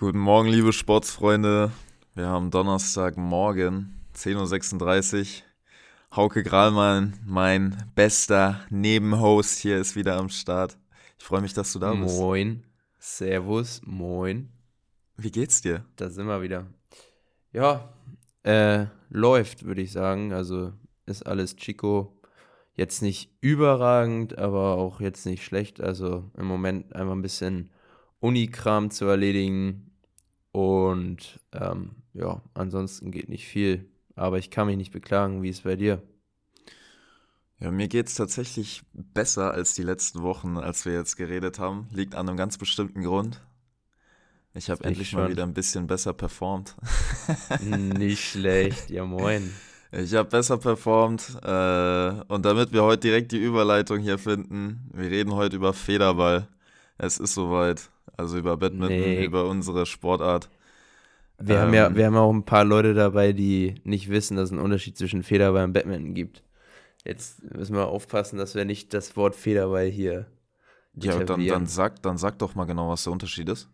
Guten Morgen, liebe Sportsfreunde. Wir haben Donnerstagmorgen, 10.36 Uhr. Hauke Grahlmann, mein bester Nebenhost hier, ist wieder am Start. Ich freue mich, dass du da bist. Moin. Servus. Moin. Wie geht's dir? Da sind wir wieder. Ja, äh, läuft, würde ich sagen. Also ist alles Chico. Jetzt nicht überragend, aber auch jetzt nicht schlecht. Also im Moment einfach ein bisschen Unikram zu erledigen. Und ähm, ja, ansonsten geht nicht viel. Aber ich kann mich nicht beklagen. Wie ist es bei dir? Ja, mir geht's tatsächlich besser als die letzten Wochen, als wir jetzt geredet haben. Liegt an einem ganz bestimmten Grund. Ich habe endlich mal wieder ein bisschen besser performt. Nicht schlecht, ja moin. Ich habe besser performt äh, und damit wir heute direkt die Überleitung hier finden, wir reden heute über Federball. Es ist soweit, also über Badminton, nee. über unsere Sportart. Wir, ähm, haben ja, ähm, wir haben auch ein paar Leute dabei, die nicht wissen, dass es einen Unterschied zwischen Federball und Badminton gibt. Jetzt müssen wir aufpassen, dass wir nicht das Wort Federball hier. Ja, dann, dann, sag, dann sag doch mal genau, was der Unterschied ist.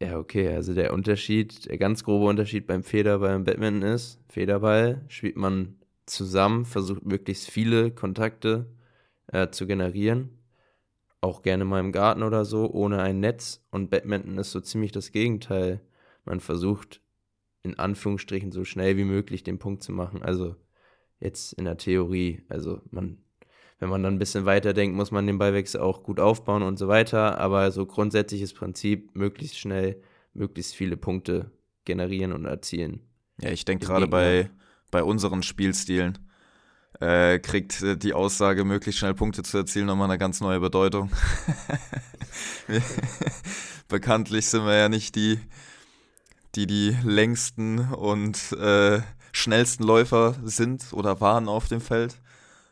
Ja, okay, also der Unterschied, der ganz grobe Unterschied beim Federball und Badminton ist, Federball spielt man zusammen, versucht möglichst viele Kontakte äh, zu generieren. Auch gerne mal im Garten oder so, ohne ein Netz. Und Badminton ist so ziemlich das Gegenteil. Man versucht in Anführungsstrichen so schnell wie möglich den Punkt zu machen. Also jetzt in der Theorie. Also man wenn man dann ein bisschen weiter denkt, muss man den Ballwechsel auch gut aufbauen und so weiter. Aber so grundsätzliches Prinzip, möglichst schnell, möglichst viele Punkte generieren und erzielen. Ja, ich denke gerade bei, bei unseren Spielstilen äh, kriegt äh, die Aussage, möglichst schnell Punkte zu erzielen, nochmal eine ganz neue Bedeutung. Bekanntlich sind wir ja nicht die, die die längsten und äh, schnellsten Läufer sind oder waren auf dem Feld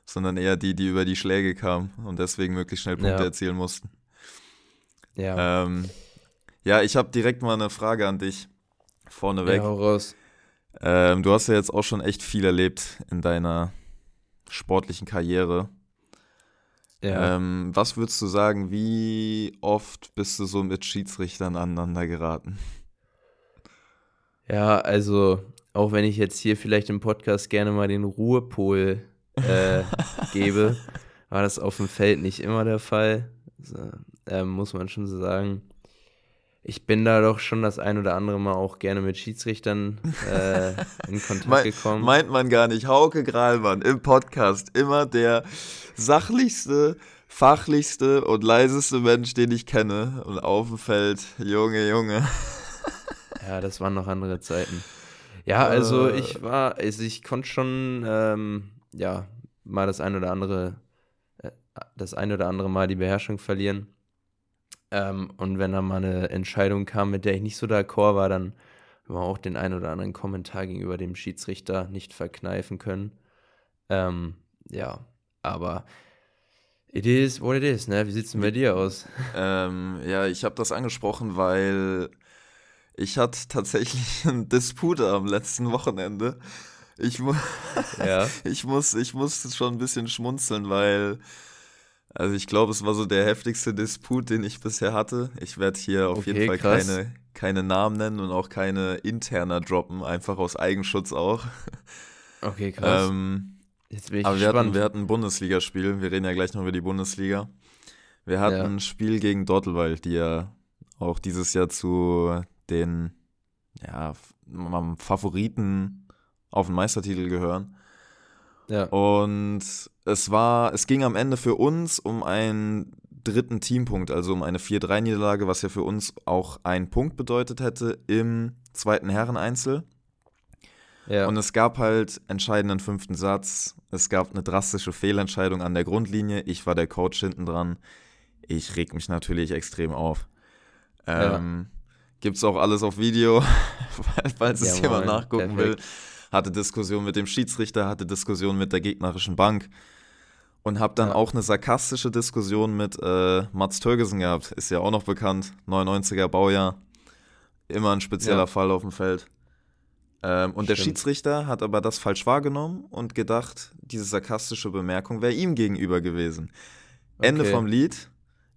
sondern eher die, die über die Schläge kamen und deswegen möglichst schnell Punkte ja. erzielen mussten. Ja. Ähm, ja, ich habe direkt mal eine Frage an dich vorneweg. Ja, raus. Ähm, du hast ja jetzt auch schon echt viel erlebt in deiner sportlichen Karriere. Ja. Ähm, was würdest du sagen, wie oft bist du so mit Schiedsrichtern aneinander geraten? Ja, also auch wenn ich jetzt hier vielleicht im Podcast gerne mal den Ruhepol äh, gebe, war das auf dem Feld nicht immer der Fall. Also, äh, muss man schon so sagen. Ich bin da doch schon das ein oder andere Mal auch gerne mit Schiedsrichtern äh, in Kontakt Me gekommen. Meint man gar nicht. Hauke Grahlmann im Podcast immer der sachlichste, fachlichste und leiseste Mensch, den ich kenne. Und auf dem Feld, Junge, Junge. Ja, das waren noch andere Zeiten. Ja, also äh. ich war, also ich konnte schon ähm, ja, mal das ein oder andere, äh, das ein oder andere Mal die Beherrschung verlieren. Ähm, und wenn da mal eine Entscheidung kam, mit der ich nicht so d'accord war, dann wir auch den ein oder anderen Kommentar gegenüber dem Schiedsrichter nicht verkneifen können. Ähm, ja, aber it is what it is, ne? Wie sieht es denn bei dir aus? Ähm, ja, ich habe das angesprochen, weil ich hatte tatsächlich einen Disput am letzten Wochenende ich, mu ja. ich, muss, ich muss schon ein bisschen schmunzeln, weil, also ich glaube, es war so der heftigste Disput, den ich bisher hatte. Ich werde hier auf okay, jeden Fall keine, keine Namen nennen und auch keine interner droppen, einfach aus Eigenschutz auch. Okay, krass. Ähm, Jetzt bin ich aber wir hatten, wir hatten ein Bundesligaspiel, wir reden ja gleich noch über die Bundesliga. Wir hatten ja. ein Spiel gegen Dortelwald, die ja auch dieses Jahr zu den ja, Favoriten auf den Meistertitel gehören. Ja. Und es war, es ging am Ende für uns um einen dritten Teampunkt, also um eine 4-3-Niederlage, was ja für uns auch einen Punkt bedeutet hätte im zweiten Herreneinzel. Ja. Und es gab halt entscheidenden fünften Satz. Es gab eine drastische Fehlentscheidung an der Grundlinie. Ich war der Coach hinten dran. Ich reg mich natürlich extrem auf. Ähm, ja. Gibt's auch alles auf Video, falls es ja, jemand nachgucken perfekt. will hatte Diskussion mit dem Schiedsrichter, hatte Diskussion mit der gegnerischen Bank und habe dann ja. auch eine sarkastische Diskussion mit äh, Mats Törgesen gehabt. Ist ja auch noch bekannt, 99er Baujahr. Immer ein spezieller ja. Fall auf dem Feld. Ähm, und Stimmt. der Schiedsrichter hat aber das falsch wahrgenommen und gedacht, diese sarkastische Bemerkung wäre ihm gegenüber gewesen. Okay. Ende vom Lied.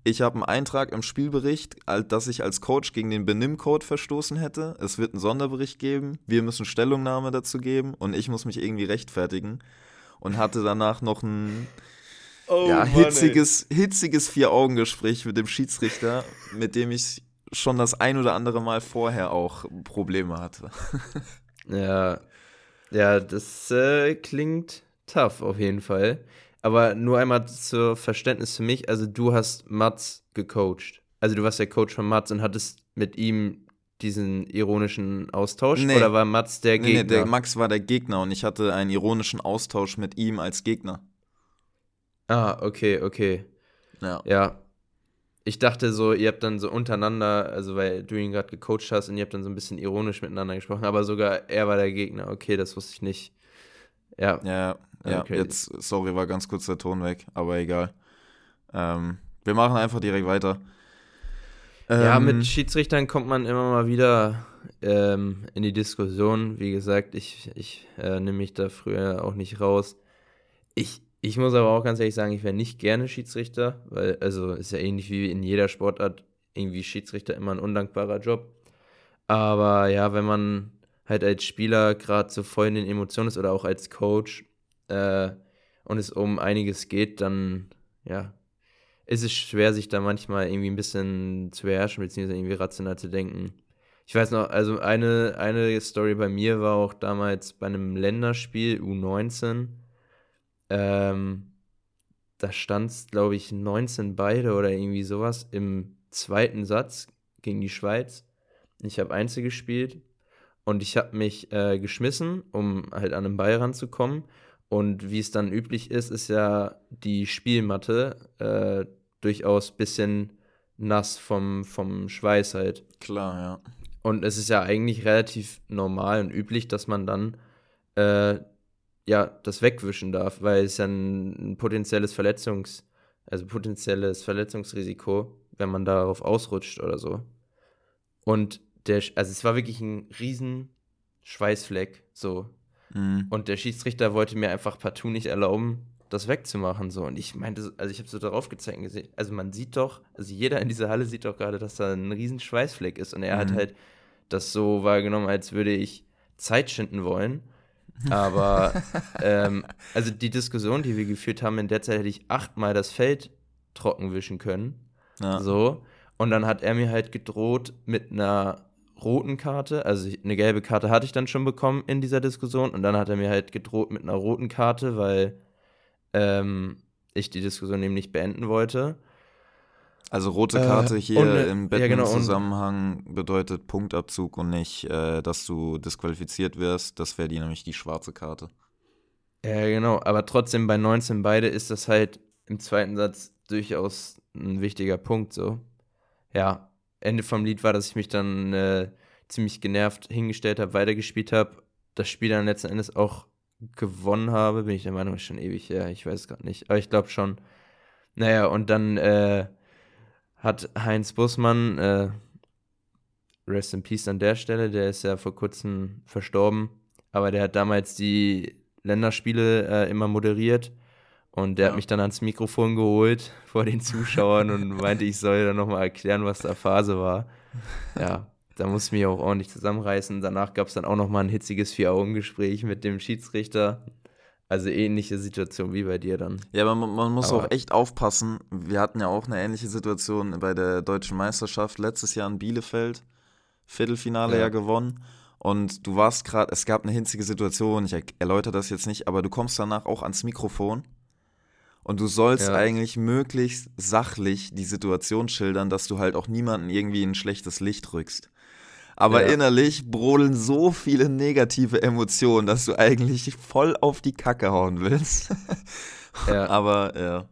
Ich habe einen Eintrag im Spielbericht, dass ich als Coach gegen den Benimmcode verstoßen hätte. Es wird einen Sonderbericht geben. Wir müssen Stellungnahme dazu geben und ich muss mich irgendwie rechtfertigen. Und hatte danach noch ein oh, ja, Mann, hitziges, hitziges Vier-Augen-Gespräch mit dem Schiedsrichter, mit dem ich schon das ein oder andere Mal vorher auch Probleme hatte. ja, ja, das äh, klingt tough auf jeden Fall. Aber nur einmal zur Verständnis für mich, also du hast Mats gecoacht. Also du warst der Coach von Mats und hattest mit ihm diesen ironischen Austausch nee. oder war Mats der Gegner? Nee, nee, der Max war der Gegner und ich hatte einen ironischen Austausch mit ihm als Gegner. Ah, okay, okay. Ja. Ja. Ich dachte so, ihr habt dann so untereinander, also weil du ihn gerade gecoacht hast und ihr habt dann so ein bisschen ironisch miteinander gesprochen, aber sogar er war der Gegner. Okay, das wusste ich nicht. Ja. Ja, ja, okay. jetzt, sorry, war ganz kurz der Ton weg, aber egal. Ähm, wir machen einfach direkt weiter. ja, ähm, mit Schiedsrichtern kommt man immer mal wieder ähm, in die Diskussion. Wie gesagt, ich, ich äh, nehme mich da früher auch nicht raus. Ich, ich muss aber auch ganz ehrlich sagen, ich wäre nicht gerne Schiedsrichter, weil, also ist ja ähnlich wie in jeder Sportart, irgendwie Schiedsrichter immer ein undankbarer Job. Aber ja, wenn man halt als Spieler gerade so voll in den Emotionen ist oder auch als Coach, äh, und es um einiges geht, dann ja, ist es schwer, sich da manchmal irgendwie ein bisschen zu beherrschen, beziehungsweise irgendwie rational zu denken. Ich weiß noch, also eine, eine Story bei mir war auch damals bei einem Länderspiel U19. Ähm, da stand es, glaube ich, 19 beide oder irgendwie sowas im zweiten Satz gegen die Schweiz. Ich habe Einzel gespielt und ich habe mich äh, geschmissen, um halt an den Ball ranzukommen und wie es dann üblich ist, ist ja die Spielmatte äh, durchaus ein bisschen nass vom, vom Schweiß halt. Klar, ja. Und es ist ja eigentlich relativ normal und üblich, dass man dann äh, ja das wegwischen darf, weil es ja ein, ein potenzielles Verletzungs, also potenzielles Verletzungsrisiko, wenn man darauf ausrutscht oder so. Und der, also es war wirklich ein riesen Schweißfleck, so Mhm. Und der Schiedsrichter wollte mir einfach partout nicht erlauben, das wegzumachen. So. Und ich meinte, also ich habe so darauf gezeigt, gesehen, also man sieht doch, also jeder in dieser Halle sieht doch gerade, dass da ein riesen Schweißfleck ist. Und er mhm. hat halt das so wahrgenommen, als würde ich Zeit schinden wollen. Aber ähm, also die Diskussion, die wir geführt haben, in der Zeit hätte ich achtmal das Feld trocken wischen können. Ja. So. Und dann hat er mir halt gedroht mit einer roten Karte. Also eine gelbe Karte hatte ich dann schon bekommen in dieser Diskussion und dann hat er mir halt gedroht mit einer roten Karte, weil ähm, ich die Diskussion eben nicht beenden wollte. Also rote Karte äh, hier und, im Batman-Zusammenhang ja, genau, bedeutet Punktabzug und nicht, äh, dass du disqualifiziert wirst. Das wäre die nämlich die schwarze Karte. Ja, genau. Aber trotzdem bei 19 beide ist das halt im zweiten Satz durchaus ein wichtiger Punkt so. Ja, Ende vom Lied war, dass ich mich dann äh, ziemlich genervt hingestellt habe, weitergespielt habe, das Spiel dann letzten Endes auch gewonnen habe, bin ich der Meinung, ist schon ewig ja, ich weiß es gerade nicht, aber ich glaube schon. Naja, und dann äh, hat Heinz Bussmann, äh, Rest in Peace an der Stelle, der ist ja vor kurzem verstorben, aber der hat damals die Länderspiele äh, immer moderiert und der ja. hat mich dann ans Mikrofon geholt vor den Zuschauern und meinte, ich soll dann nochmal erklären, was da Phase war. Ja, da musste ich mich auch ordentlich zusammenreißen. Danach gab es dann auch nochmal ein hitziges Vier-Augen-Gespräch mit dem Schiedsrichter. Also ähnliche Situation wie bei dir dann. Ja, aber man, man muss aber auch echt aufpassen. Wir hatten ja auch eine ähnliche Situation bei der deutschen Meisterschaft letztes Jahr in Bielefeld. Viertelfinale ja, ja gewonnen. Und du warst gerade, es gab eine hinzige Situation, ich erläutere das jetzt nicht, aber du kommst danach auch ans Mikrofon und du sollst ja. eigentlich möglichst sachlich die Situation schildern, dass du halt auch niemanden irgendwie in ein schlechtes Licht rückst. Aber ja. innerlich brodeln so viele negative Emotionen, dass du eigentlich voll auf die Kacke hauen willst. ja. Aber ja,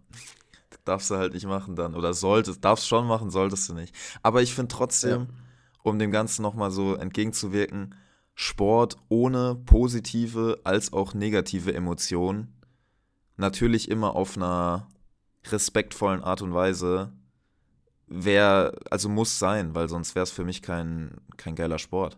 darfst du halt nicht machen dann. Oder solltest, darfst schon machen, solltest du nicht. Aber ich finde trotzdem, um dem Ganzen nochmal so entgegenzuwirken, Sport ohne positive als auch negative Emotionen natürlich immer auf einer respektvollen Art und Weise wäre, also muss sein, weil sonst wäre es für mich kein, kein geiler Sport.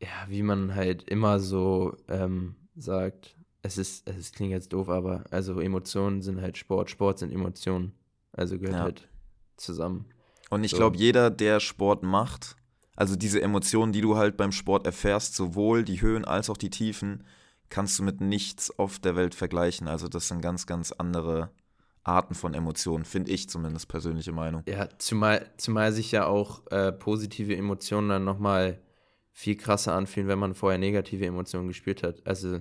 Ja, wie man halt immer so ähm, sagt, es ist, es klingt jetzt doof, aber also Emotionen sind halt Sport, Sport sind Emotionen. Also gehört ja. halt zusammen. Und ich so. glaube, jeder, der Sport macht, also diese Emotionen, die du halt beim Sport erfährst, sowohl die Höhen als auch die Tiefen, kannst du mit nichts auf der Welt vergleichen. Also das sind ganz, ganz andere Arten von Emotionen, finde ich zumindest persönliche Meinung. Ja, zumal, zumal sich ja auch äh, positive Emotionen dann nochmal viel krasser anfühlen, wenn man vorher negative Emotionen gespürt hat. Also,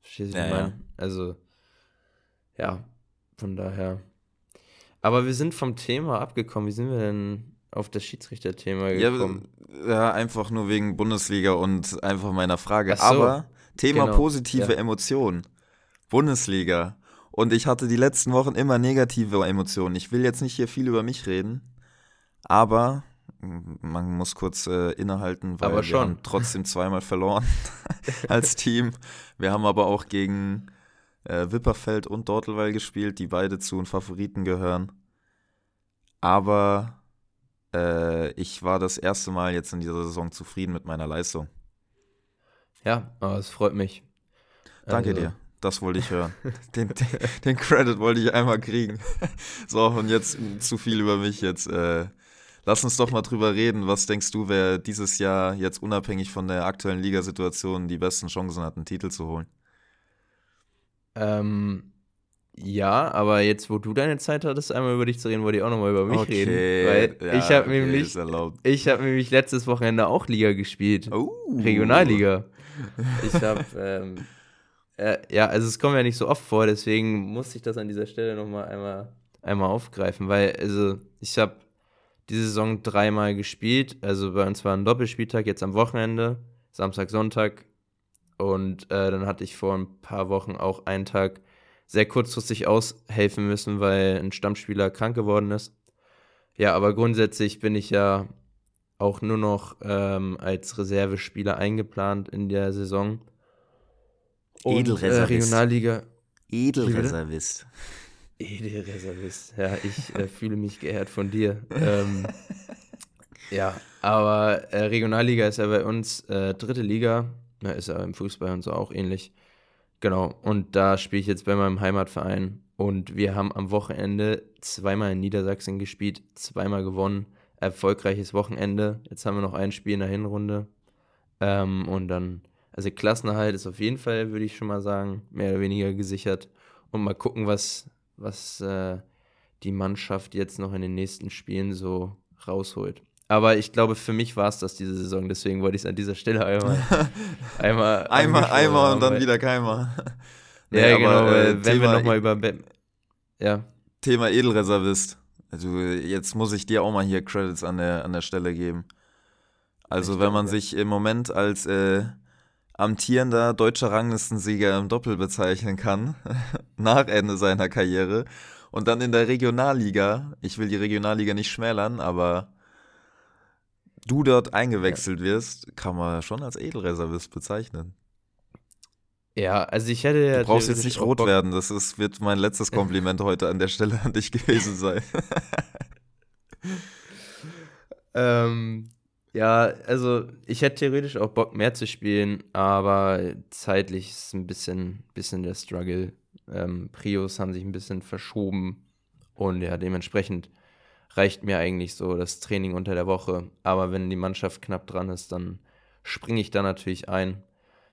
verstehst du, ja, ja. Also, ja, von daher. Aber wir sind vom Thema abgekommen. Wie sind wir denn auf das Schiedsrichterthema gekommen? Ja, ja, einfach nur wegen Bundesliga und einfach meiner Frage. So, Aber Thema genau, positive ja. Emotionen. Bundesliga. Und ich hatte die letzten Wochen immer negative Emotionen. Ich will jetzt nicht hier viel über mich reden, aber man muss kurz äh, innehalten, weil wir haben trotzdem zweimal verloren als Team. Wir haben aber auch gegen äh, Wipperfeld und Dortelweil gespielt, die beide zu den Favoriten gehören. Aber äh, ich war das erste Mal jetzt in dieser Saison zufrieden mit meiner Leistung. Ja, aber es freut mich. Danke also. dir. Das wollte ich hören. Den, den, den, Credit wollte ich einmal kriegen. So, und jetzt zu viel über mich jetzt. Äh, lass uns doch mal drüber reden. Was denkst du, wer dieses Jahr jetzt unabhängig von der aktuellen Ligasituation die besten Chancen hat, einen Titel zu holen? Ähm, ja, aber jetzt, wo du deine Zeit hattest, einmal über dich zu reden, wollte ich auch nochmal über mich okay, reden. Weil ja, ich habe okay, nämlich, ich habe nämlich letztes Wochenende auch Liga gespielt. Oh. Regionalliga. Ich habe ähm, äh, ja, also es kommt ja nicht so oft vor, deswegen muss ich das an dieser Stelle nochmal einmal, einmal aufgreifen, weil, also ich habe diese Saison dreimal gespielt, also bei uns war ein Doppelspieltag jetzt am Wochenende, Samstag, Sonntag und äh, dann hatte ich vor ein paar Wochen auch einen Tag sehr kurzfristig aushelfen müssen, weil ein Stammspieler krank geworden ist. Ja, aber grundsätzlich bin ich ja auch nur noch ähm, als Reservespieler eingeplant in der Saison. Edelreservist. Äh, Regionalliga. Edelreservist. Edelreservist. Ja, ich äh, fühle mich geehrt von dir. Ähm, ja, aber äh, Regionalliga ist ja bei uns äh, dritte Liga. Na, ist ja im Fußball und so auch ähnlich. Genau. Und da spiele ich jetzt bei meinem Heimatverein. Und wir haben am Wochenende zweimal in Niedersachsen gespielt, zweimal gewonnen. Erfolgreiches Wochenende. Jetzt haben wir noch ein Spiel in der Hinrunde. Ähm, und dann also Klassenerhalt ist auf jeden Fall, würde ich schon mal sagen, mehr oder weniger gesichert. Und mal gucken, was, was äh, die Mannschaft jetzt noch in den nächsten Spielen so rausholt. Aber ich glaube, für mich war es das diese Saison, deswegen wollte ich es an dieser Stelle einmal. einmal, einmal, einmal und dann wieder keinmal. nee, ja, genau, aber, äh, wenn Thema, wir nochmal über. Be ja. Thema Edelreservist. Also, jetzt muss ich dir auch mal hier Credits an der, an der Stelle geben. Also, wenn man sich im Moment als. Äh, amtierender deutscher Ranglistensieger im Doppel bezeichnen kann, nach Ende seiner Karriere. Und dann in der Regionalliga, ich will die Regionalliga nicht schmälern, aber du dort eingewechselt wirst, kann man schon als Edelreservist bezeichnen. Ja, also ich hätte ja. Du brauchst jetzt nicht rot Bock werden, das ist, wird mein letztes Kompliment heute an der Stelle an dich gewesen sein. ähm, ja, also ich hätte theoretisch auch Bock mehr zu spielen, aber zeitlich ist ein bisschen, bisschen der Struggle. Ähm, Prios haben sich ein bisschen verschoben und ja, dementsprechend reicht mir eigentlich so das Training unter der Woche. Aber wenn die Mannschaft knapp dran ist, dann springe ich da natürlich ein.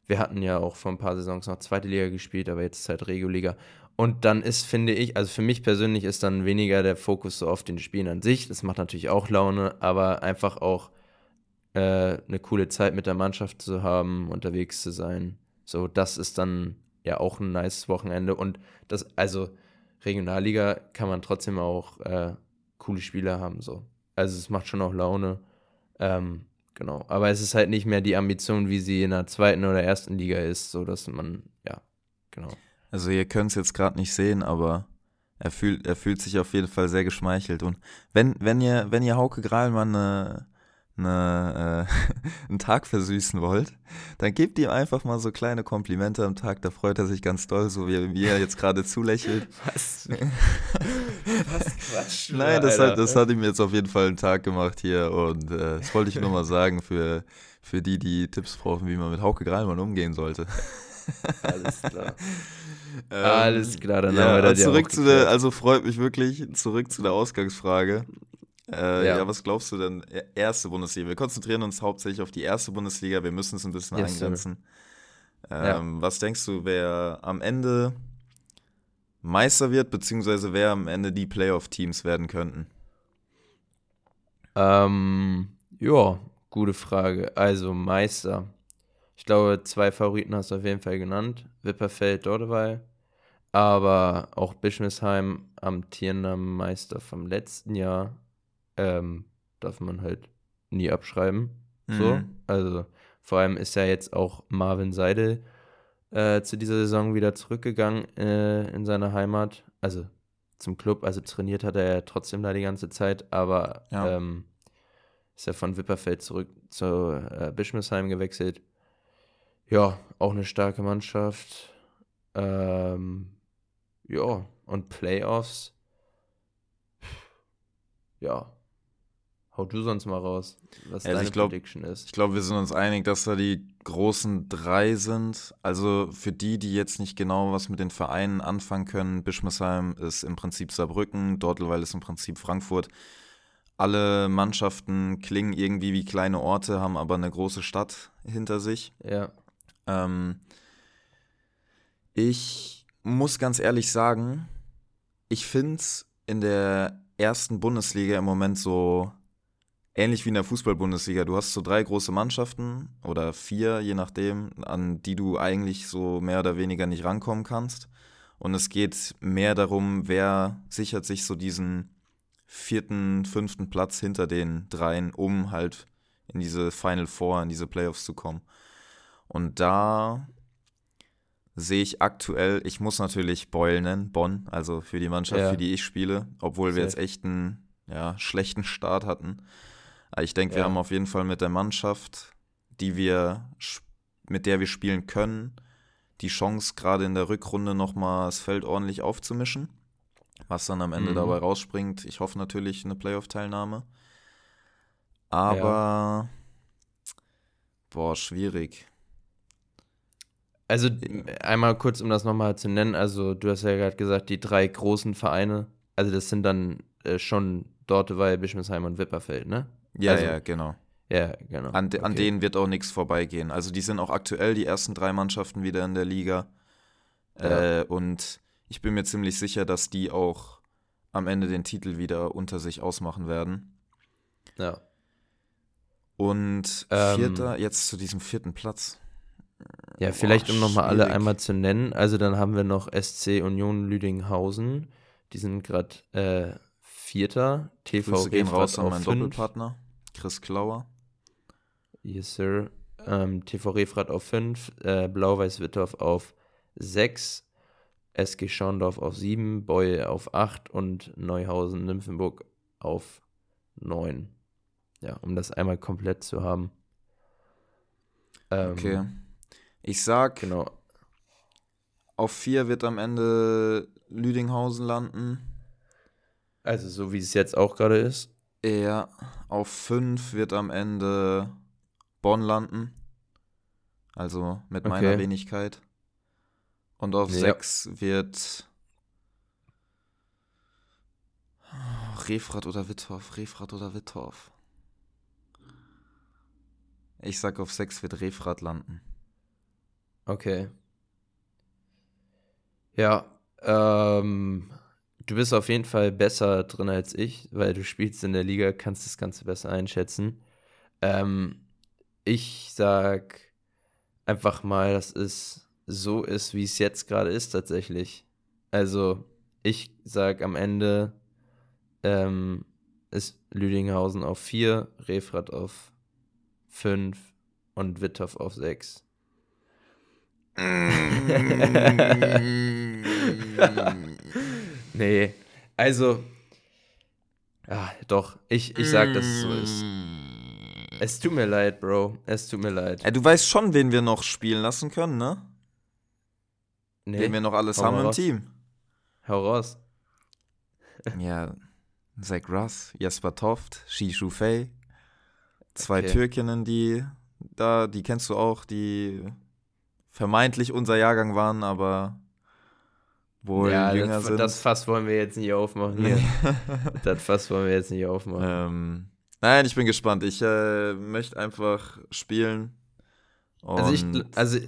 Wir hatten ja auch vor ein paar Saisons noch zweite Liga gespielt, aber jetzt ist halt Regio-Liga. Und dann ist, finde ich, also für mich persönlich ist dann weniger der Fokus so auf den Spielen an sich. Das macht natürlich auch Laune, aber einfach auch äh, eine coole Zeit mit der Mannschaft zu haben, unterwegs zu sein. So, das ist dann ja auch ein nice Wochenende. Und das, also Regionalliga kann man trotzdem auch äh, coole Spieler haben. So. Also es macht schon auch Laune. Ähm, genau. Aber es ist halt nicht mehr die Ambition, wie sie in der zweiten oder ersten Liga ist, so dass man, ja, genau. Also ihr könnt es jetzt gerade nicht sehen, aber er fühlt, er fühlt sich auf jeden Fall sehr geschmeichelt. Und wenn, wenn ihr, wenn ihr Hauke Grahlmann eine eine, äh, einen Tag versüßen wollt, dann gebt ihm einfach mal so kleine Komplimente am Tag, da freut er sich ganz doll, so wie, er jetzt gerade zulächelt. Was? Was Quatsch. Nein, das hat, das hat ihm jetzt auf jeden Fall einen Tag gemacht hier und äh, das wollte ich nur mal sagen für, für die, die Tipps brauchen, wie man mit Hauke Greilmann umgehen sollte. Alles klar. ähm, Alles klar, dann ja, haben wir das zurück ja zu der, Also freut mich wirklich, zurück zu der Ausgangsfrage. Äh, ja. ja. was glaubst du denn? E, erste Bundesliga. Wir konzentrieren uns hauptsächlich auf die erste Bundesliga. Wir müssen es ein bisschen yes, eingrenzen. Ähm, ja. Was denkst du, wer am Ende Meister wird, beziehungsweise wer am Ende die Playoff-Teams werden könnten? Ähm, ja, gute Frage. Also Meister. Ich glaube, zwei Favoriten hast du auf jeden Fall genannt. Wipperfeld, Dordeweil. Aber auch Bischmisheim, amtierender Meister vom letzten Jahr, ähm, darf man halt nie abschreiben. Mhm. So. Also vor allem ist ja jetzt auch Marvin Seidel äh, zu dieser Saison wieder zurückgegangen äh, in seine Heimat. Also zum Club, also trainiert hat er ja trotzdem da die ganze Zeit, aber ja. ähm, ist ja von Wipperfeld zurück zu äh, Bischmisheim gewechselt. Ja, auch eine starke Mannschaft. Ähm, ja, und Playoffs. Ja. Hau du sonst mal raus, was also deine glaub, Prediction ist. Ich glaube, wir sind uns einig, dass da die großen drei sind. Also für die, die jetzt nicht genau was mit den Vereinen anfangen können, Bischmesheim ist im Prinzip Saarbrücken, Dortelweil ist im Prinzip Frankfurt. Alle Mannschaften klingen irgendwie wie kleine Orte, haben aber eine große Stadt hinter sich. Ja. Ähm, ich muss ganz ehrlich sagen, ich finde es in der ersten Bundesliga im Moment so ähnlich wie in der Fußball-Bundesliga. Du hast so drei große Mannschaften oder vier, je nachdem, an die du eigentlich so mehr oder weniger nicht rankommen kannst. Und es geht mehr darum, wer sichert sich so diesen vierten, fünften Platz hinter den dreien, um halt in diese Final Four, in diese Playoffs zu kommen. Und da sehe ich aktuell, ich muss natürlich Beul nennen, Bonn, also für die Mannschaft, ja. für die ich spiele, obwohl wir jetzt echt einen ja, schlechten Start hatten. Aber ich denke, ja. wir haben auf jeden Fall mit der Mannschaft, die wir, mit der wir spielen können, die Chance, gerade in der Rückrunde nochmal das Feld ordentlich aufzumischen. Was dann am Ende mhm. dabei rausspringt. Ich hoffe natürlich eine Playoff-Teilnahme. Aber, ja. boah, schwierig. Also einmal kurz, um das nochmal zu nennen, also du hast ja gerade gesagt, die drei großen Vereine, also das sind dann äh, schon Dortewey, Bischmisheim und Wipperfeld, ne? Ja, also, ja, genau. Ja, genau. An, de, okay. an denen wird auch nichts vorbeigehen. Also die sind auch aktuell die ersten drei Mannschaften wieder in der Liga. Ja. Äh, und ich bin mir ziemlich sicher, dass die auch am Ende den Titel wieder unter sich ausmachen werden. Ja. Und ähm, vierter, ähm, jetzt zu diesem vierten Platz. Ja, vielleicht Boah, um nochmal alle einmal zu nennen. Also dann haben wir noch SC Union Lüdinghausen. Die sind gerade äh, Vierter. TV Grüße gehen raus an meinen fünf. Doppelpartner, Chris Klauer. Yes, sir. Ähm, TV Refrat auf 5, äh, Blau-Weiß-Wittorf auf 6, SG Schorndorf auf 7, Beul auf 8 und Neuhausen-Nymphenburg auf 9. Ja, um das einmal komplett zu haben. Ähm, okay. Ich sag, genau. auf 4 wird am Ende Lüdinghausen landen. Also so wie es jetzt auch gerade ist. Ja, auf 5 wird am Ende Bonn landen. Also mit okay. meiner Wenigkeit. Und auf 6 ja. wird Refrat oder Wittorf, Refrat oder Wittorf. Ich sag, auf 6 wird Refrat landen. Okay. Ja, ähm, du bist auf jeden Fall besser drin als ich, weil du spielst in der Liga, kannst das Ganze besser einschätzen. Ähm, ich sag einfach mal, dass es so ist, wie es jetzt gerade ist tatsächlich. Also ich sag am Ende ähm, ist Lüdinghausen auf 4, Refrat auf 5 und Wittorf auf 6. nee, also, ja, doch, ich, ich sag, dass es so ist. Es tut mir leid, Bro. Es tut mir leid. Ja, du weißt schon, wen wir noch spielen lassen können, ne? Nee. Wen wir noch alles Hau haben im raus. Team. Hau raus. ja, Zach Russ, Jasper Toft, Shishu Fei. Zwei okay. Türkinnen, die da, die kennst du auch, die vermeintlich unser Jahrgang waren, aber wohl ja, jünger das, sind. Das Fass wollen wir jetzt nicht aufmachen hier. das Fass wollen wir jetzt nicht aufmachen. Ähm, nein, ich bin gespannt. Ich äh, möchte einfach spielen. also ich, also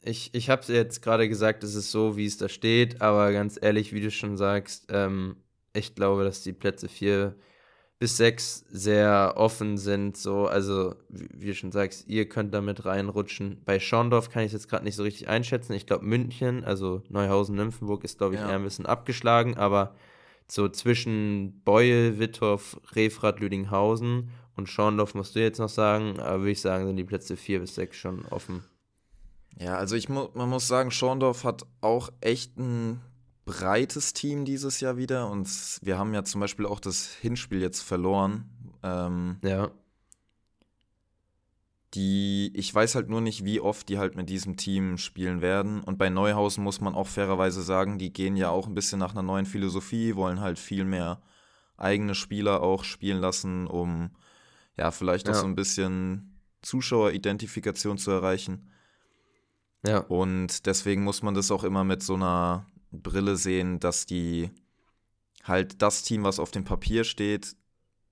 ich, ich habe jetzt gerade gesagt, es ist so, wie es da steht, aber ganz ehrlich, wie du schon sagst, ähm, ich glaube, dass die Plätze 4 bis 6 sehr offen sind. So, also, wie, du schon sagst, ihr könnt damit reinrutschen. Bei Schorndorf kann ich es jetzt gerade nicht so richtig einschätzen. Ich glaube, München, also Neuhausen-Nymphenburg, ist, glaube ich, ja. eher ein bisschen abgeschlagen, aber so zwischen Beul, Wittorf, Refrat, Lüdinghausen und Schorndorf musst du jetzt noch sagen, aber würde ich sagen, sind die Plätze 4 bis 6 schon offen. Ja, also ich mu man muss sagen, Schorndorf hat auch echt ein breites Team dieses Jahr wieder und wir haben ja zum Beispiel auch das Hinspiel jetzt verloren. Ähm, ja. Die, ich weiß halt nur nicht, wie oft die halt mit diesem Team spielen werden. Und bei Neuhausen muss man auch fairerweise sagen, die gehen ja auch ein bisschen nach einer neuen Philosophie, wollen halt viel mehr eigene Spieler auch spielen lassen, um ja vielleicht auch so ein bisschen Zuschaueridentifikation zu erreichen. Ja. Und deswegen muss man das auch immer mit so einer Brille sehen, dass die halt das Team, was auf dem Papier steht,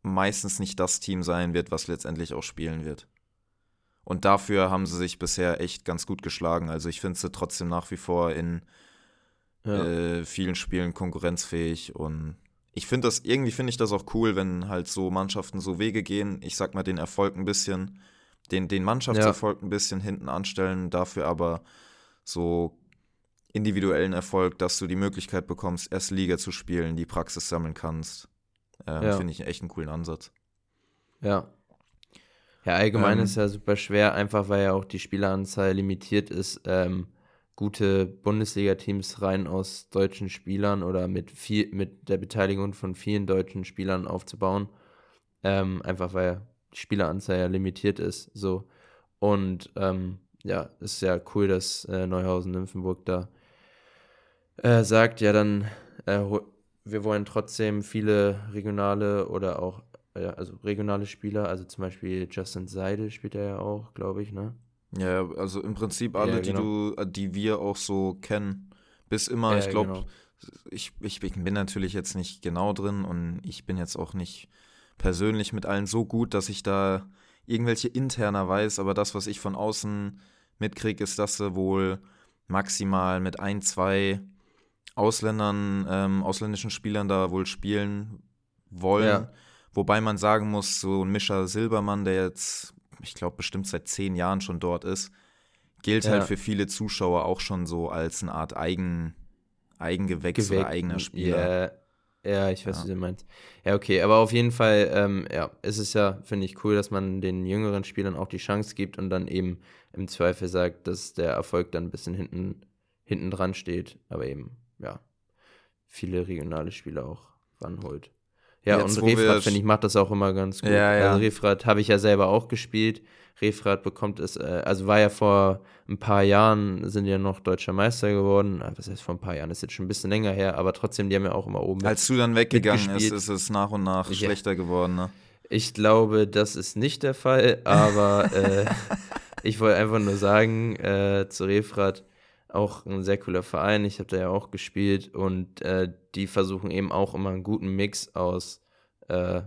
meistens nicht das Team sein wird, was letztendlich auch spielen wird. Und dafür haben sie sich bisher echt ganz gut geschlagen. Also ich finde sie trotzdem nach wie vor in ja. äh, vielen Spielen konkurrenzfähig und ich finde das, irgendwie finde ich das auch cool, wenn halt so Mannschaften so Wege gehen. Ich sag mal, den Erfolg ein bisschen den, den Mannschaftserfolg ja. ein bisschen hinten anstellen, dafür aber so individuellen Erfolg, dass du die Möglichkeit bekommst, erste Liga zu spielen, die Praxis sammeln kannst. Ähm, ja. Finde ich echt einen coolen Ansatz. Ja. Ja, allgemein ähm, ist ja super schwer, einfach weil ja auch die Spieleranzahl limitiert ist, ähm, gute Bundesliga-Teams rein aus deutschen Spielern oder mit viel, mit der Beteiligung von vielen deutschen Spielern aufzubauen. Ähm, einfach weil die Spieleranzahl ja limitiert ist. So. Und ähm, ja, ist ja cool, dass äh, Neuhausen-Nymphenburg da äh, sagt, ja, dann, äh, wir wollen trotzdem viele regionale oder auch, ja, also regionale Spieler, also zum Beispiel Justin Seidel spielt er ja auch, glaube ich, ne? Ja, also im Prinzip alle, ja, genau. die du, äh, die wir auch so kennen. Bis immer, ja, ich glaube, genau. ich, ich bin natürlich jetzt nicht genau drin und ich bin jetzt auch nicht persönlich mit allen so gut, dass ich da irgendwelche interner weiß, aber das, was ich von außen mitkriege, ist, dass sie wohl maximal mit ein, zwei Ausländern, ähm, ausländischen Spielern da wohl spielen wollen. Ja. Wobei man sagen muss, so ein Mischa Silbermann, der jetzt, ich glaube, bestimmt seit zehn Jahren schon dort ist, gilt halt ja. halt für viele Zuschauer auch schon so als eine Art Eigen, Eigengewächs Geweck, oder eigener Spieler. Yeah. Ja, ich weiß, ja. wie du meinst. Ja, okay, aber auf jeden Fall, ähm, ja, ist es ja, finde ich, cool, dass man den jüngeren Spielern auch die Chance gibt und dann eben im Zweifel sagt, dass der Erfolg dann ein bisschen hinten, hinten dran steht, aber eben, ja, viele regionale Spieler auch ranholt. Ja, Jetzt, und Refrat, finde ich, macht das auch immer ganz gut. Ja, ja. Also Refrat habe ich ja selber auch gespielt. Refrat bekommt es, äh, also war ja vor ein paar Jahren, sind ja noch deutscher Meister geworden. Ah, was heißt vor ein paar Jahren, das ist jetzt schon ein bisschen länger her, aber trotzdem, die haben ja auch immer oben. Als du dann weggegangen bist, ist es nach und nach ja. schlechter geworden, ne? Ich glaube, das ist nicht der Fall, aber äh, ich wollte einfach nur sagen, äh, zu Refrat, auch ein sehr cooler Verein. Ich habe da ja auch gespielt und äh, die versuchen eben auch immer einen guten Mix aus äh,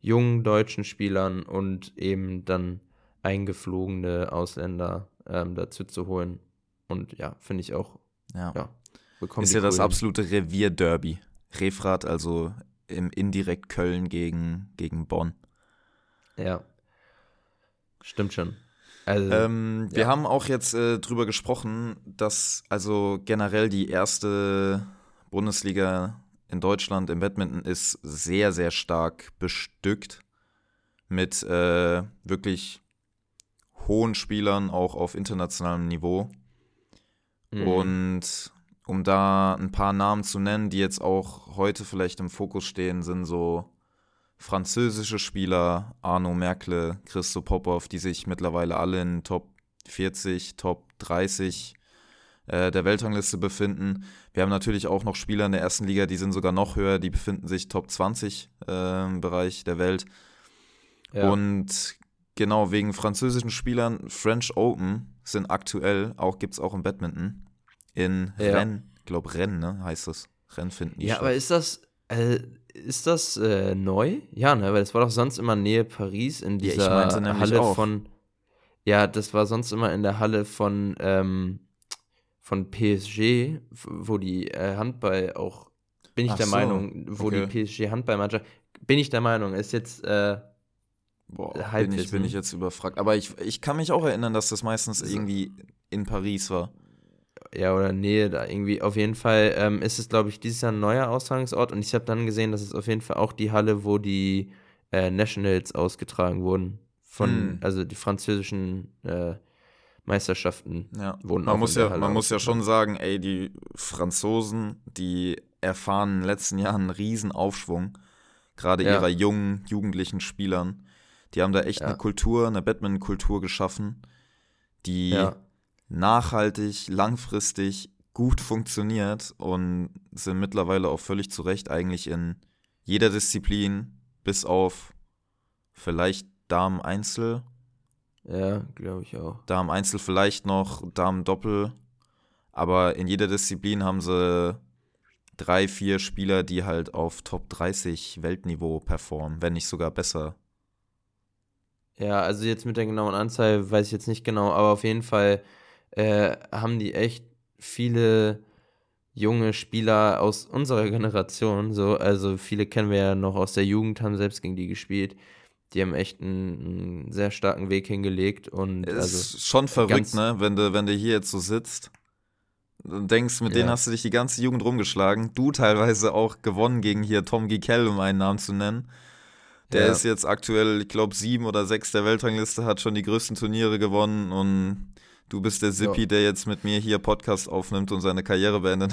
jungen deutschen Spielern und eben dann eingeflogene Ausländer ähm, dazu zu holen. Und ja, finde ich auch. Ja. ja ist ja das absolute Revierderby. Refrat, also im indirekt Köln gegen, gegen Bonn. Ja. Stimmt schon. Also, ähm, ja. Wir haben auch jetzt äh, drüber gesprochen, dass also generell die erste Bundesliga in Deutschland im Badminton ist sehr, sehr stark bestückt mit äh, wirklich hohen Spielern auch auf internationalem Niveau. Mhm. Und um da ein paar Namen zu nennen, die jetzt auch heute vielleicht im Fokus stehen, sind so französische Spieler, Arno Merkle, Christo Popov, die sich mittlerweile alle in Top 40, Top 30 äh, der Weltrangliste befinden. Wir haben natürlich auch noch Spieler in der ersten Liga, die sind sogar noch höher, die befinden sich Top 20 äh, im Bereich der Welt. Ja. Und Genau, wegen französischen Spielern. French Open sind aktuell, auch gibt es auch im Badminton. In ja. Rennes, glaube Rennen, ne, heißt das. Rennen finden die Ja, statt. aber ist das, äh, ist das äh, neu? Ja, ne, weil das war doch sonst immer Nähe Paris in dieser ja, Halle auch. von. Ja, das war sonst immer in der Halle von, ähm, von PSG, wo die äh, Handball auch, bin ich Ach der so. Meinung, wo okay. die PSG Handballmannschaft, bin ich der Meinung, ist jetzt äh, Boah, bin ich, bin ich jetzt überfragt. Aber ich, ich kann mich auch erinnern, dass das meistens irgendwie in Paris war. Ja, oder Nähe da irgendwie. Auf jeden Fall ähm, ist es, glaube ich, dieses Jahr ein neuer Austragungsort. Und ich habe dann gesehen, dass es auf jeden Fall auch die Halle, wo die äh, Nationals ausgetragen wurden. Von, hm. also die französischen äh, Meisterschaften ja. wurden man auch muss ja, Man muss ja schon sagen, ey, die Franzosen, die erfahren in den letzten Jahren einen riesen Aufschwung. Gerade ja. ihrer jungen, jugendlichen Spielern. Die haben da echt ja. eine Kultur, eine Batman-Kultur geschaffen, die ja. Nachhaltig, langfristig gut funktioniert und sind mittlerweile auch völlig zu Recht eigentlich in jeder Disziplin, bis auf vielleicht Damen-Einzel. Ja, glaube ich auch. Damen-Einzel vielleicht noch, Damen-Doppel. Aber in jeder Disziplin haben sie drei, vier Spieler, die halt auf Top 30 Weltniveau performen, wenn nicht sogar besser. Ja, also jetzt mit der genauen Anzahl weiß ich jetzt nicht genau, aber auf jeden Fall äh, haben die echt viele junge Spieler aus unserer Generation, so, also viele kennen wir ja noch aus der Jugend, haben selbst gegen die gespielt. Die haben echt einen, einen sehr starken Weg hingelegt und ist also schon verrückt, ne, wenn du wenn du hier jetzt so sitzt und denkst, mit ja. denen hast du dich die ganze Jugend rumgeschlagen. Du teilweise auch gewonnen gegen hier Tom Gikel, um einen Namen zu nennen. Der ja. ist jetzt aktuell, ich glaube, sieben oder sechs der Weltrangliste, hat schon die größten Turniere gewonnen und du bist der Sippi, ja. der jetzt mit mir hier Podcast aufnimmt und seine Karriere beendet.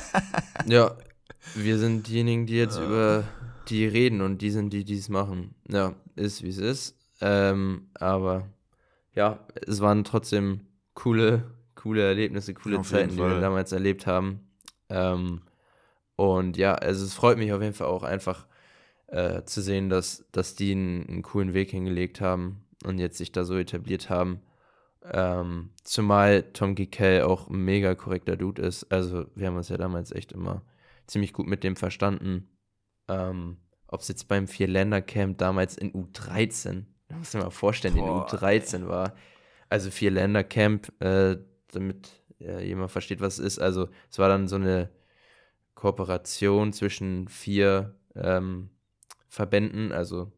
ja, wir sind diejenigen, die jetzt ja. über die reden und die sind die, die es machen. Ja, ist wie es ist. Ähm, aber ja, es waren trotzdem coole, coole Erlebnisse, coole auf Zeiten, die wir damals erlebt haben. Ähm, und ja, also es freut mich auf jeden Fall auch einfach äh, zu sehen, dass, dass die einen, einen, coolen Weg hingelegt haben und jetzt sich da so etabliert haben. Ähm, zumal Tom Gikel auch ein mega korrekter Dude ist. Also wir haben uns ja damals echt immer ziemlich gut mit dem verstanden. Ähm, Ob es jetzt beim Vier-Länder-Camp damals in U13, da muss man mal vorstellen, Boah, in U13 ey. war. Also Vier-Länder-Camp, äh, damit äh, jemand versteht, was es ist. Also es war dann so eine Kooperation zwischen vier ähm, Verbänden, also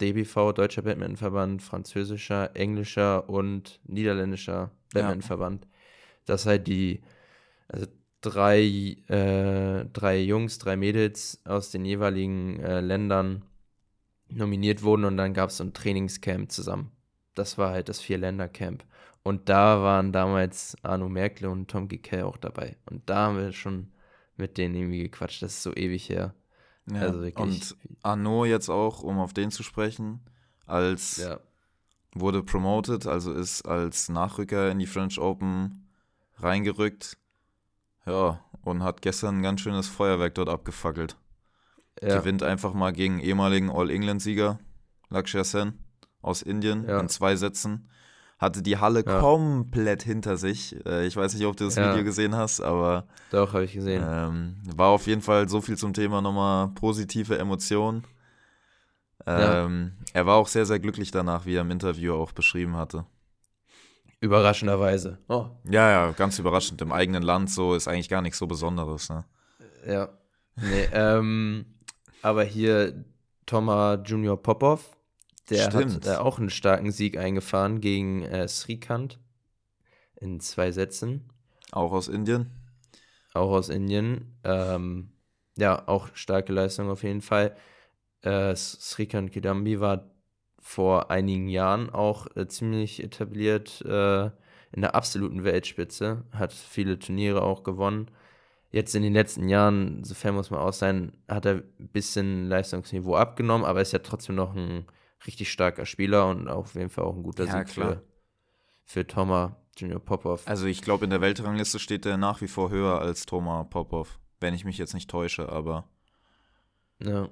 DBV, Deutscher Badmintonverband, französischer, englischer und niederländischer Badmintonverband, ja. dass halt die, also drei, äh, drei Jungs, drei Mädels aus den jeweiligen äh, Ländern nominiert wurden und dann gab es so ein Trainingscamp zusammen. Das war halt das Vier-Länder-Camp. Und da waren damals Arno Merkel und Tom Gikel auch dabei. Und da haben wir schon mit denen irgendwie gequatscht. Das ist so ewig her. Ja, also und Arnaud jetzt auch, um auf den zu sprechen, als ja. wurde promoted, also ist als Nachrücker in die French Open reingerückt. Ja, und hat gestern ein ganz schönes Feuerwerk dort abgefackelt. Ja. Gewinnt einfach mal gegen ehemaligen All-England-Sieger Lakshya Sen aus Indien ja. in zwei Sätzen hatte die Halle ja. komplett hinter sich. Äh, ich weiß nicht, ob du das ja. Video gesehen hast, aber. Doch, habe ich gesehen. Ähm, war auf jeden Fall so viel zum Thema nochmal positive Emotionen. Ähm, ja. Er war auch sehr, sehr glücklich danach, wie er im Interview auch beschrieben hatte. Überraschenderweise. Oh. Ja, ja, ganz überraschend. Im eigenen Land so ist eigentlich gar nichts so Besonderes. Ne? Ja. Nee, ähm, aber hier Thomas Junior Popov, der Stimmt. hat äh, auch einen starken Sieg eingefahren gegen äh, Srikant in zwei Sätzen. Auch aus Indien. Auch aus Indien. Ähm, ja, auch starke Leistung auf jeden Fall. Äh, Srikant Kidambi war vor einigen Jahren auch äh, ziemlich etabliert äh, in der absoluten Weltspitze, hat viele Turniere auch gewonnen. Jetzt in den letzten Jahren, sofern muss man auch sein, hat er ein bisschen Leistungsniveau abgenommen, aber ist ja trotzdem noch ein richtig starker Spieler und auf jeden Fall auch ein guter ja, Sieg klar. für, für Thomas Junior Popov. Also ich glaube, in der Weltrangliste steht er nach wie vor höher als Thomas Popov, wenn ich mich jetzt nicht täusche, aber. Ja.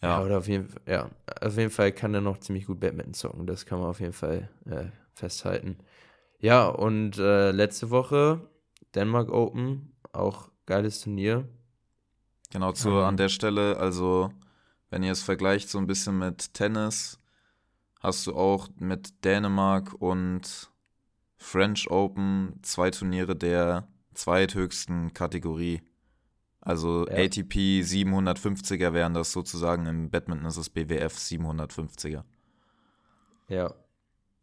Ja. ja oder auf jeden, ja, auf jeden Fall kann er noch ziemlich gut Badminton zocken, das kann man auf jeden Fall äh, festhalten. Ja, und äh, letzte Woche Denmark Open auch geiles Turnier. Genau, zu, Ähm. an der Stelle, also wenn ihr es vergleicht so ein bisschen mit Tennis, hast du auch mit Dänemark und French Open zwei Turniere der zweithöchsten Kategorie. Also Ja. ATP 750er wären das sozusagen, im Badminton ist es BWF 750er. Ja.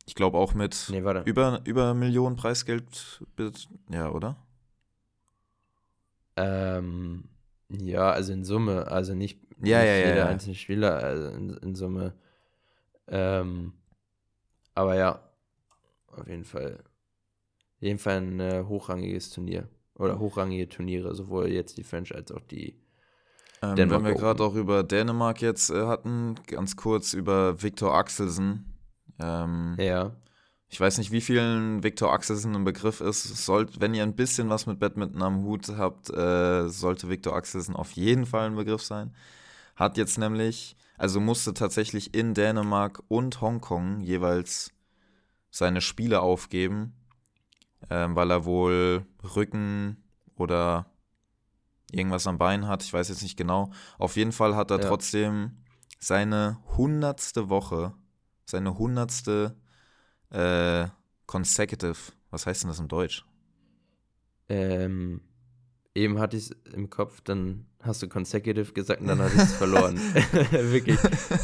Ich glaube auch mit Nee, über, über Millionen Preisgeld, ja, oder? Ähm, ja, also in Summe, also nicht, Ja, nicht ja, jeder ja. einzelne Spieler, also in, in Summe. Ähm, aber ja, auf jeden Fall. Auf jeden Fall ein äh, hochrangiges Turnier. Oder hochrangige Turniere, sowohl jetzt die French als auch die. Ähm, Denmark wenn wir gerade auch über Dänemark jetzt äh, hatten, ganz kurz über Viktor Axelsen. Ähm, Ja, Ich weiß nicht, wie vielen Viktor Axelsen ein Begriff ist. Sollt, wenn ihr ein bisschen was mit Badminton am Hut habt, äh, sollte Viktor Axelsen auf jeden Fall ein Begriff sein. Hat jetzt nämlich, also musste tatsächlich in Dänemark und Hongkong jeweils seine Spiele aufgeben, ähm, weil er wohl Rücken oder irgendwas am Bein hat. Ich weiß jetzt nicht genau. Auf jeden Fall hat er Ja. trotzdem seine hundertste Woche, seine hundertste äh, consecutive. Was heißt denn das im Deutsch? ähm, eben hatte ich es im Kopf, dann hast du consecutive gesagt und dann hatte ich es verloren. Wirklich.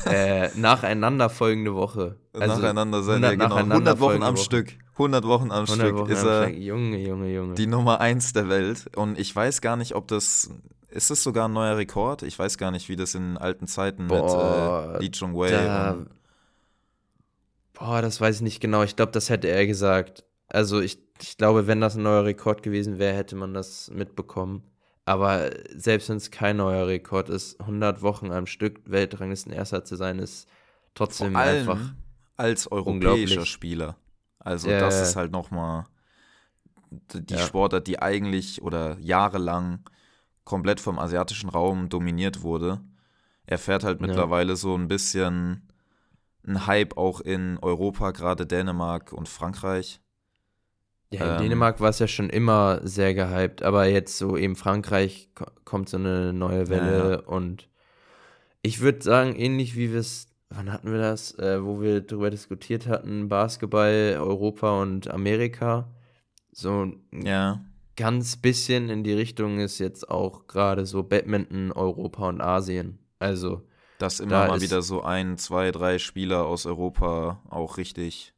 Äh, nacheinander folgende Woche. Also nacheinander sein, 100 ja, genau. nacheinander 100 Wochen am Woche. Stück. 100 Wochen am 100 Stück Wochen ist er. Junge, Junge, Junge. die Nummer 1 der Welt. Und ich weiß gar nicht, ob das. Ist das sogar ein neuer Rekord? Ich weiß gar nicht, wie das in alten Zeiten Boah, mit äh, Lee Chung Wei da, und boah, das weiß ich nicht genau. Ich glaube, das hätte er gesagt. Also ich, ich glaube, wenn das ein neuer Rekord gewesen wäre, hätte man das mitbekommen. Aber selbst wenn es kein neuer Rekord ist, 100 Wochen am Stück Weltranglistenerster zu sein, ist trotzdem vor allem einfach. als europäischer. Spieler. Also Ja, das ja. ist halt nochmal die Ja. Sportart, die eigentlich oder jahrelang komplett vom asiatischen Raum dominiert wurde. Er fährt halt Ja. mittlerweile so ein bisschen ein Hype auch in Europa, gerade Dänemark und Frankreich. Ja, in Ähm, Dänemark war es ja schon immer sehr gehypt, aber jetzt so eben Frankreich ko kommt so eine neue Welle Ja, und ich würde sagen, ähnlich wie wir es, wann hatten wir das, äh, wo wir darüber diskutiert hatten, Basketball, Europa und Amerika, so Ja, ganz bisschen in die Richtung ist jetzt auch gerade so Badminton, Europa und Asien. Also, dass immer Da mal wieder so ein, zwei, drei Spieler aus Europa auch richtig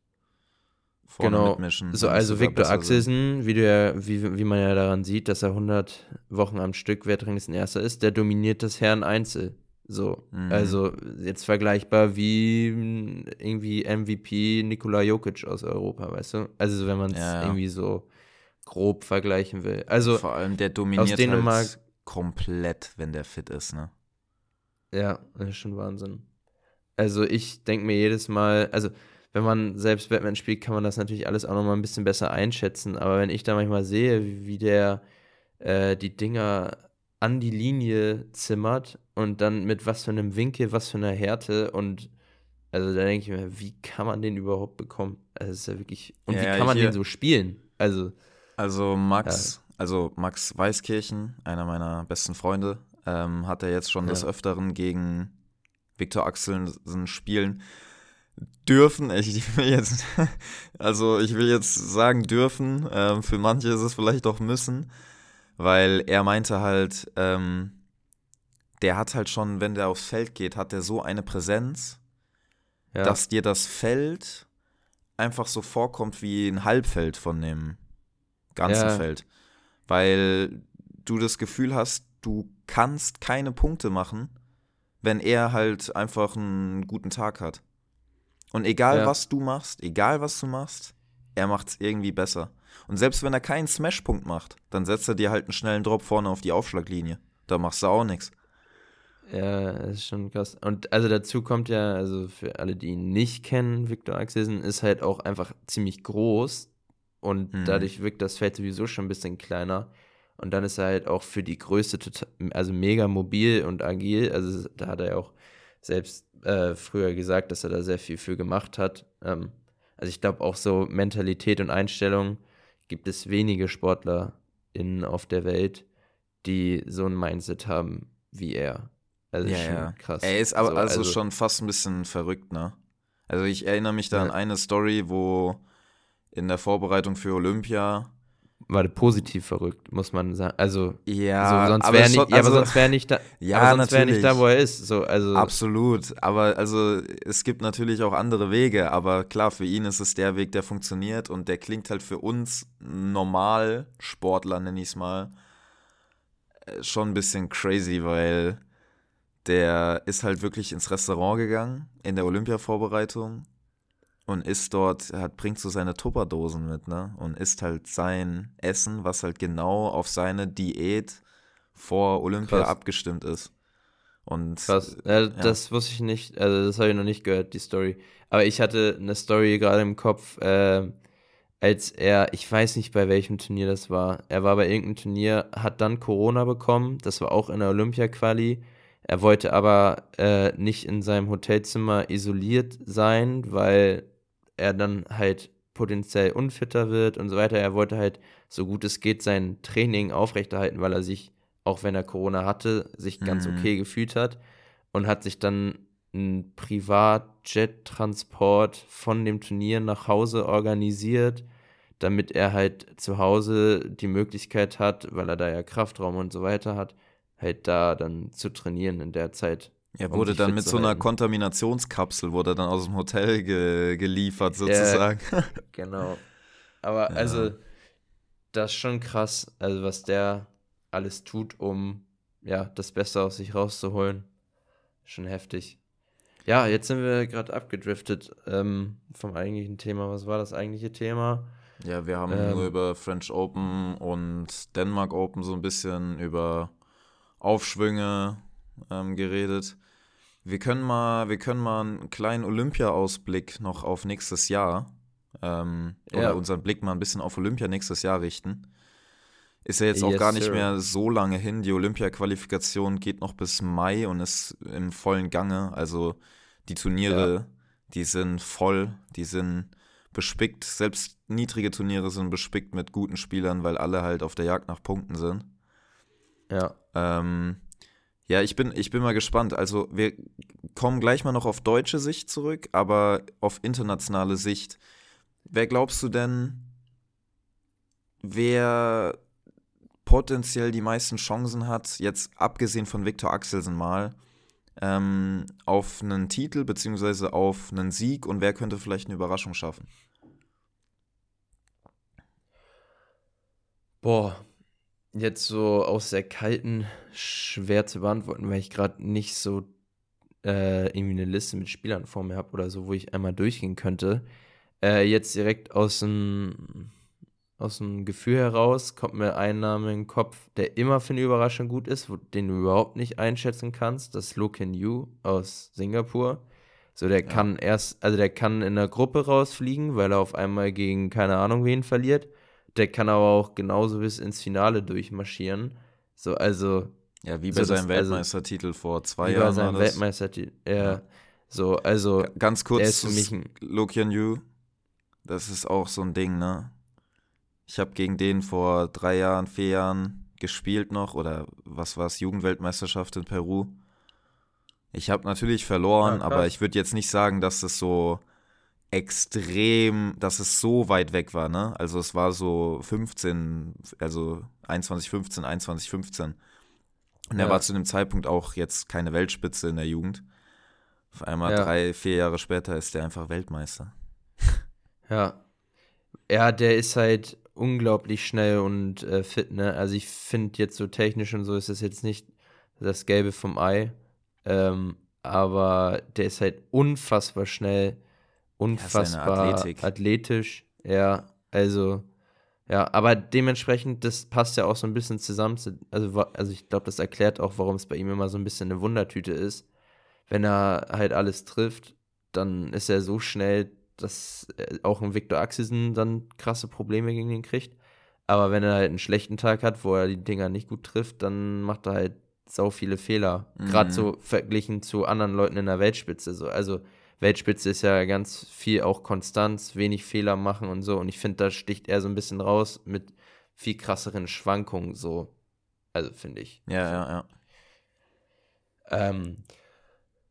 vorne Genau, mitmischen. so also sind. Axelsen, wie, du ja, wie, wie man ja daran sieht, dass er 100 Wochen am Stück Weltranglistenerster ist, der dominiert das Herren Einzel. So, Mhm. also jetzt vergleichbar wie mh, irgendwie MVP Nikola Jokic aus Europa, weißt du? Also wenn man es Ja, ja. irgendwie so grob vergleichen will. Also Vor allem der dominiert Dänemark- halt komplett, wenn der fit ist, ne? Ja, das ist schon Wahnsinn. Also ich denke mir jedes Mal, also wenn man selbst Batman spielt, kann man das natürlich alles auch nochmal ein bisschen besser einschätzen. Aber wenn ich da manchmal sehe, wie, wie der äh, die Dinger an die Linie zimmert und dann mit was für einem Winkel, was für einer Härte und also da denke ich mir, wie kann man den überhaupt bekommen? Also ist ja wirklich, und wie Ja, kann man hier- den so spielen? Also, Also Max, also Max Weißkirchen, einer meiner besten Freunde, ähm, hat er jetzt schon des Ja. Öfteren gegen Viktor Axelsen spielen dürfen. Ich will jetzt, also ich will jetzt sagen dürfen. Ähm, für manche ist es vielleicht auch müssen, weil er meinte halt, ähm, der hat halt schon, wenn der aufs Feld geht, hat er so eine Präsenz, ja, dass dir das Feld einfach so vorkommt wie ein Halbfeld von dem ganzen Ja. Feld. Weil du das Gefühl hast, du kannst keine Punkte machen, wenn er halt einfach einen guten Tag hat. Und egal Ja. was du machst, egal was du machst, er macht es irgendwie besser. Und selbst wenn er keinen Smashpunkt macht, dann setzt er dir halt einen schnellen Drop vorne auf die Aufschlaglinie. Da machst du auch nichts. Ja, das ist schon krass. Und also dazu kommt ja, also für alle, die ihn nicht kennen, Viktor Axelsen ist halt auch einfach ziemlich groß und Mhm. dadurch wirkt das Feld sowieso schon ein bisschen kleiner. Und dann ist er halt auch für die Größe total, also mega mobil und agil. Also da hat er ja auch selbst äh, früher gesagt, dass er da sehr viel für gemacht hat. Ähm, also ich glaube auch so Mentalität und Einstellung gibt es wenige Sportler, in auf der Welt, die so ein Mindset haben wie er. Also ja, schon ja. krass. Er ist aber So, also, schon fast ein bisschen verrückt, ne? Also ich erinnere mich da an Ja. eine Story, wo in der Vorbereitung für Olympia war positiv verrückt, muss man sagen. Also ja, so, sonst aber wäre nicht, ja, aber also- sonst wäre nicht da, Ja, aber sonst wäre nicht da, wo er ist. So, also Absolut, aber also es gibt natürlich auch andere Wege, aber klar, für ihn ist es der Weg, der funktioniert und der klingt halt für uns normal Sportler, nenne ich es mal, äh, schon ein bisschen crazy, weil der ist halt wirklich ins Restaurant gegangen in der Olympia-Vorbereitung und isst dort, hat, bringt so seine Tupperdosen mit, ne? Und isst halt sein Essen, was halt genau auf seine Diät vor Olympia Krass. abgestimmt ist. Und Krass. Ja, Das wusste ich nicht, also das habe ich noch nicht gehört, die Story. Aber ich hatte eine Story gerade im Kopf, äh, als er, ich weiß nicht bei welchem Turnier das war, er war bei irgendeinem Turnier, hat dann Corona bekommen, das war auch in der Olympia-Quali. Er wollte aber äh, nicht in seinem Hotelzimmer isoliert sein, weil er dann halt potenziell unfitter wird und so weiter. Er wollte halt, so gut es geht, sein Training aufrechterhalten, weil er sich, auch wenn er Corona hatte, sich ganz Mhm. okay gefühlt hat und hat sich dann einen Privatjet-Transport von dem Turnier nach Hause organisiert, damit er halt zu Hause die Möglichkeit hat, weil er da ja Kraftraum und so weiter hat, halt da dann zu trainieren in der Zeit. Er um wurde dann mit so einer. Kontaminationskapsel, wurde dann aus dem Hotel ge geliefert sozusagen. Genau. Aber Ja. also, das ist schon krass, also was der alles tut, um ja, das Beste aus sich rauszuholen. Schon heftig. Ja, jetzt sind wir gerade abgedriftet ähm, vom eigentlichen Thema. Was war das eigentliche Thema? Ja, wir haben Ähm. nur über French Open und Denmark Open so ein bisschen über Aufschwünge ähm, geredet. Wir können mal, wir können mal einen kleinen Olympia-Ausblick noch auf nächstes Jahr ähm, Ja. oder unseren Blick mal ein bisschen auf Olympia nächstes Jahr richten. Ist ja jetzt auch Yes, gar nicht sir. mehr so lange hin. Die Olympia-Qualifikation geht noch bis Mai und ist im vollen Gange. Also die Turniere, die sind voll, die sind bespickt. Selbst niedrige Turniere sind bespickt mit guten Spielern, weil alle halt auf der Jagd nach Punkten sind. Ja. Ähm, ja, ich bin, ich bin mal gespannt. Also, wir kommen gleich mal noch auf deutsche Sicht zurück, aber auf internationale Sicht. Wer glaubst du denn, wer potenziell die meisten Chancen hat, jetzt abgesehen von Viktor Axelsen mal, ähm, auf einen Titel beziehungsweise auf einen Sieg und wer könnte vielleicht eine Überraschung schaffen? Boah, jetzt so aus der kalten schwer zu beantworten, weil ich gerade nicht so äh, irgendwie eine Liste mit Spielern vor mir habe oder so, wo ich einmal durchgehen könnte. Äh, jetzt direkt aus dem, aus dem Gefühl heraus kommt mir ein Name in den Kopf, der immer für eine Überraschung gut ist, wo, den du überhaupt nicht einschätzen kannst. Das ist Lo Ken Yu aus Singapur. So, der Ja. kann erst, also der kann in der Gruppe rausfliegen, weil er auf einmal gegen keine Ahnung wen verliert. Der kann aber auch genauso bis ins Finale durchmarschieren. So, also Ja, wie So, bei das- seinem also- Weltmeistertitel vor zwei wie bei Jahren. seinem war das. Weltmeistertitel. Ja. Ja. So, also Ga- Ganz kurz ist für mich ein, Lo Kian Yu, das ist auch so ein Ding, ne? Ich habe gegen den vor drei Jahren, vier Jahren gespielt noch, oder was war es, Jugendweltmeisterschaft in Peru. Ich habe natürlich verloren, Ah, aber ich würde jetzt nicht sagen, dass es so extrem, dass es so weit weg war, ne? Also es war so 15, also 21, 15, 21, 15. Und er Ja. war zu dem Zeitpunkt auch jetzt keine Weltspitze in der Jugend. Auf einmal Ja. drei, vier Jahre später ist er einfach Weltmeister. ja. Ja, der ist halt unglaublich schnell und äh, fit, ne? Also ich finde jetzt so technisch und so ist das jetzt nicht das Gelbe vom Ei. Ähm, aber der ist halt unfassbar schnell, unfassbar athletisch. Ja, also, ja, aber dementsprechend, das passt ja auch so ein bisschen zusammen. Zu, also, also ich glaube, das erklärt auch, warum es bei ihm immer so ein bisschen eine Wundertüte ist. Wenn er halt alles trifft, dann ist er so schnell, dass auch ein Viktor Axelsen dann krasse Probleme gegen ihn kriegt. Aber wenn er halt einen schlechten Tag hat, wo er die Dinger nicht gut trifft, dann macht er halt sau viele Fehler. Gerade Mhm. so verglichen zu anderen Leuten in der Weltspitze. So. Also Weltspitze ist ja ganz viel auch Konstanz, wenig Fehler machen und so. Und ich finde, da sticht er so ein bisschen raus mit viel krasseren Schwankungen so. Also finde ich. Ja, ja, ja. Ähm,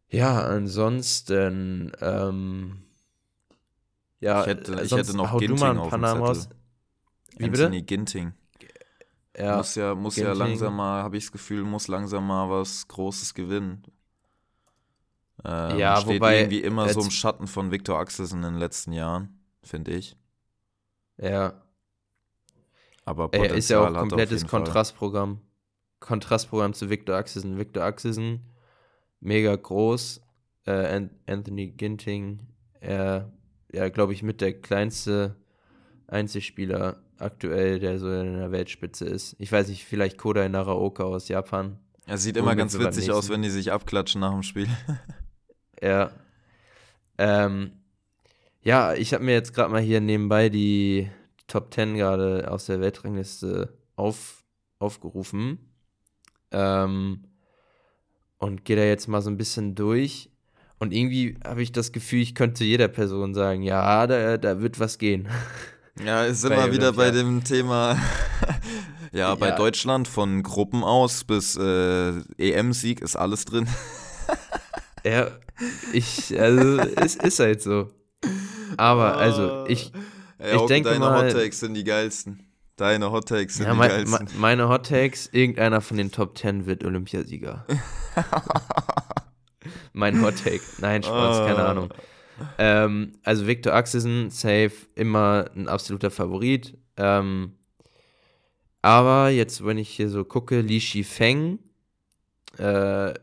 ja, ansonsten, ähm, ja, ich hätte, ich hätte noch Ginting auf dem Zettel. Wie Anthony bitte? Ginting. Ja, muss ja, muss Ginting. ja langsam mal, habe ich das Gefühl, muss langsam mal was Großes gewinnen. Ähm, ja, steht wobei irgendwie immer so im Schatten von Victor Axelsen in den letzten Jahren, finde ich. Ja. Aber Potenzial er ist ja auch ein komplettes Kontrastprogramm. Kontrastprogramm zu Victor Axelsen. Victor Axelsen, mega groß. Äh, Anthony Ginting, er, ja, glaube ich, mit der kleinste Einzelspieler aktuell, der so in der Weltspitze ist. Ich weiß nicht, vielleicht Kodai Naraoka aus Japan. Er sieht immer ganz witzig aus, wenn die sich abklatschen nach dem Spiel. ja. Ähm, ja, ich habe mir jetzt gerade mal hier nebenbei die Top 10 gerade aus der Weltrangliste auf, aufgerufen. Ähm, und gehe da jetzt mal so ein bisschen durch. Und irgendwie habe ich das Gefühl, ich könnte jeder Person sagen, ja, da, da wird was gehen. Ja, ist immer wieder bei dem Thema, ja, bei ja. Deutschland von Gruppen aus bis äh, EM-Sieg ist alles drin. ja, ich, also, es ist halt so. Aber, also, ich, ja, ich denke deine mal... Deine Hot sind die geilsten. Deine Hot Takes sind ja, die mein, geilsten. meine Hot Takes, irgendeiner von den Top 10 wird Olympiasieger. mein Hot Take. Nein, Spaß, keine ah. Ahnung. Ähm, also Victor Axelsen, safe, immer ein absoluter Favorit. Ähm, aber jetzt, wenn ich hier so gucke, Li Shifeng, äh,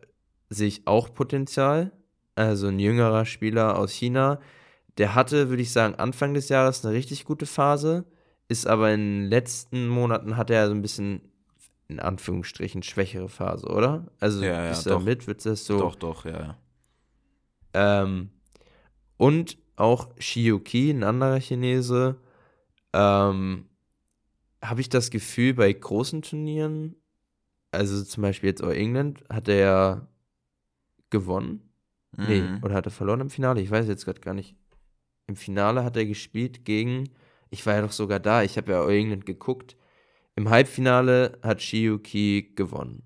sehe ich auch Potenzial. Also ein jüngerer Spieler aus China. Der hatte, würde ich sagen, Anfang des Jahres eine richtig gute Phase, ist aber in den letzten Monaten hat er so ein bisschen in Anführungsstrichen schwächere Phase, oder? Also ja, ja, bist du damit, wird das so. Doch, doch, ja, ja. Ähm, und auch Shiyuki, ein anderer Chinese, ähm, habe ich das Gefühl, bei großen Turnieren, also zum Beispiel jetzt auch England, hat er gewonnen. Mhm. Nee, oder hat er verloren im Finale? Ich weiß jetzt gerade gar nicht. Im Finale hat er gespielt gegen, ich war ja doch sogar da, ich habe ja auch England geguckt. Im Halbfinale hat Shiyuki gewonnen.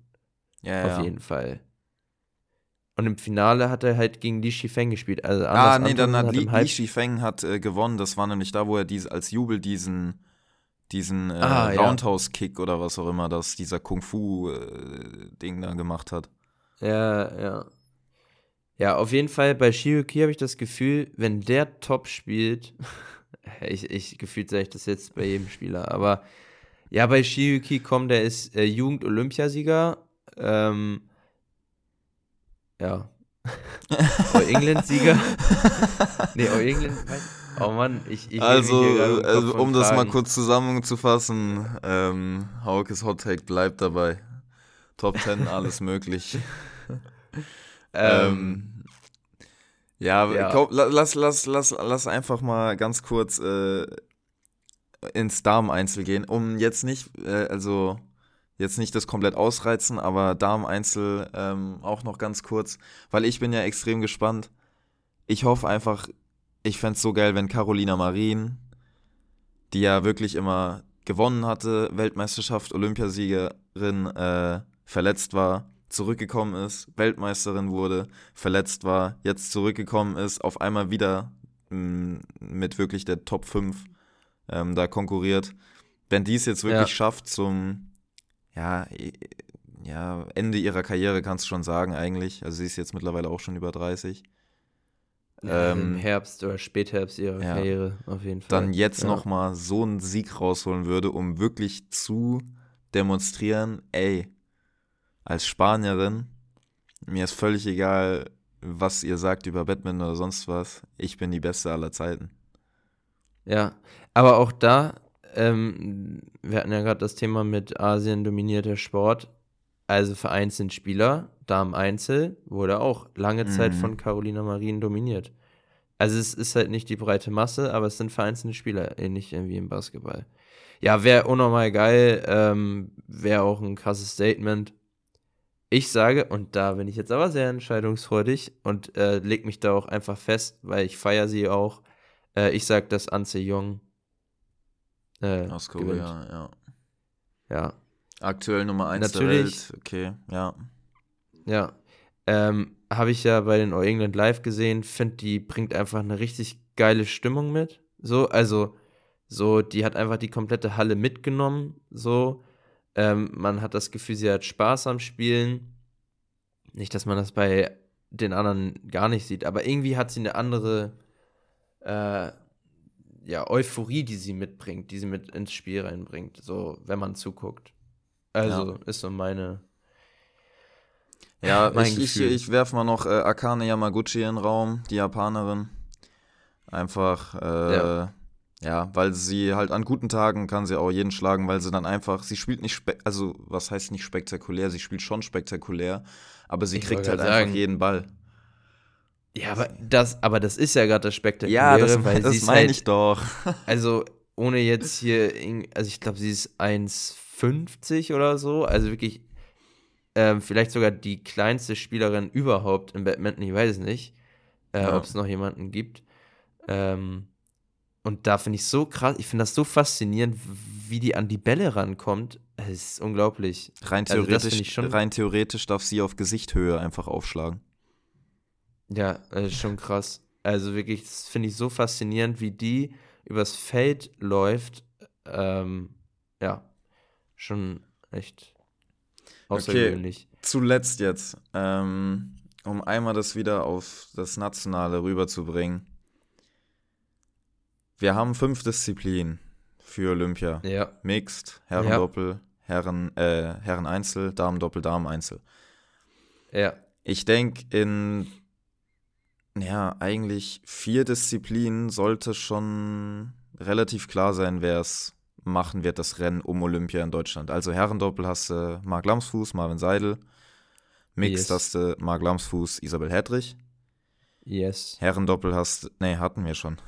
Ja, Auf ja. jeden Fall. Und im Finale hat er halt gegen Li Shifeng gespielt. Also ah, nee, dann hat, hat Li, Li Shifeng hat äh, gewonnen. Das war nämlich da, wo er dies, als Jubel diesen, diesen äh, ah, Roundhouse-Kick oder was auch immer das, dieser Kung-Fu-Ding äh, da gemacht hat. Ja, ja. Ja, auf jeden Fall bei Shiyuki habe ich das Gefühl, wenn der top spielt, ich, ich gefühlt sage ich das jetzt bei jedem Spieler, aber ja, bei Shiyuki komm, der ist äh, Jugend-Olympiasieger. Ähm, ja. All England-Sieger. nee, All England. Oh Mann, ich. ich also, also um das mal kurz zusammenzufassen: ähm, Haukes Hot Take bleibt dabei. Top 10, alles möglich. ähm, ja, ja. Komm, lass, lass, lass, lass einfach mal ganz kurz äh, ins Darm-Einzel gehen, um jetzt nicht, äh, also jetzt nicht das komplett ausreizen, aber Darm-Einzel ähm, auch noch ganz kurz, weil ich bin ja extrem gespannt. Ich hoffe einfach, ich fände es so geil, wenn Carolina Marin, die ja wirklich immer gewonnen hatte, Weltmeisterschaft, Olympiasiegerin, äh, verletzt war, zurückgekommen ist, Weltmeisterin wurde, verletzt war, jetzt zurückgekommen ist, auf einmal wieder mh, mm, mit wirklich der Top 5 ähm, da konkurriert. Wenn die es jetzt wirklich ja. schafft, zum ja, ja, Ende ihrer Karriere kannst du schon sagen eigentlich. Also sie ist jetzt mittlerweile auch schon über 30. Ja, ähm, Im Herbst oder Spätherbst ihrer ja, Karriere auf jeden Fall. Dann jetzt ja. nochmal so einen Sieg rausholen würde, um wirklich zu demonstrieren, ey, als Spanierin, mir ist völlig egal, was ihr sagt über Batman oder sonst was, ich bin die Beste aller Zeiten. Ja, aber auch da ähm, wir hatten ja gerade das Thema mit Asien dominierter Sport. Also vereinzelt Spieler, Damen Einzel, wurde auch lange Zeit mhm. von Carolina Marin dominiert. Also es ist halt nicht die breite Masse, aber es sind vereinzelte Spieler, ähnlich wie im Basketball. Ja, wäre unnormal geil, ähm, wäre auch ein krasses Statement. Ich sage, und da bin ich jetzt aber sehr entscheidungsfreudig und äh, leg mich da auch einfach fest, weil ich feiere sie auch. Äh, ich sage, dass Anze Jong äh, Aus Korea, gewinnt. ja. Ja. Aktuell Nummer 1 Natürlich. der Welt. Okay, ja. Ja. Ähm, Habe ich ja bei den All England Live gesehen. Finde, die bringt einfach eine richtig geile Stimmung mit. So, also, so, die hat einfach die komplette Halle mitgenommen. So. Ähm, man hat das Gefühl, sie hat Spaß am Spielen. Nicht, dass man das bei den anderen gar nicht sieht, aber irgendwie hat sie eine andere äh, ja, Euphorie, die sie mitbringt, die sie mit ins Spiel reinbringt, so wenn man zuguckt. Also ja. ist so meine. Ja, mein ich, ich, ich werfe mal noch äh, Akane Yamaguchi in den Raum, die Japanerin. Einfach, äh, ja. Ja. weil sie halt an guten Tagen kann sie auch jeden schlagen, weil sie dann einfach, sie spielt nicht, also was heißt nicht spektakulär, sie spielt schon spektakulär, aber sie ich kriegt halt sagen, einfach jeden Ball. Ja, aber das, aber das ist ja gerade das Spektakuläre, ja, das, weil das meine halt, ich doch. Also, ohne jetzt hier, also ich glaube, sie ist 1,50 oder so, also wirklich ähm, vielleicht sogar die kleinste Spielerin überhaupt im Badminton, ich weiß es nicht, äh, ja. ob es noch jemanden gibt. Ähm, und da finde ich so krass, ich finde das so faszinierend, wie die an die Bälle rankommt. Es ist unglaublich. Rein also theoretisch, also rein theoretisch darf sie auf Gesichthöhe einfach aufschlagen. Ja, das ist schon krass. Also wirklich, das finde ich so faszinierend, wie die übers Feld läuft. Ähm, ja, schon echt außergewöhnlich. Okay, zuletzt jetzt, ähm, um einmal das wieder auf das Nationale rüberzubringen. Wir haben fünf Disziplinen für Olympia. Ja. Mixed, Herrendoppel. Herren, äh, Herren Einzel, Damen Doppel, Damen Einzel. Ja. Ich denke, in ja, eigentlich vier Disziplinen sollte schon relativ klar sein, wer es machen wird, das Rennen um Olympia in Deutschland. Also Herrendoppel hast du Marc Lamsfuß, Marvin Seidel. Mixed yes. hast du Marc Lamsfuß, Isabel Hedrich. Yes. Herrendoppel hast du, nee, hatten wir schon.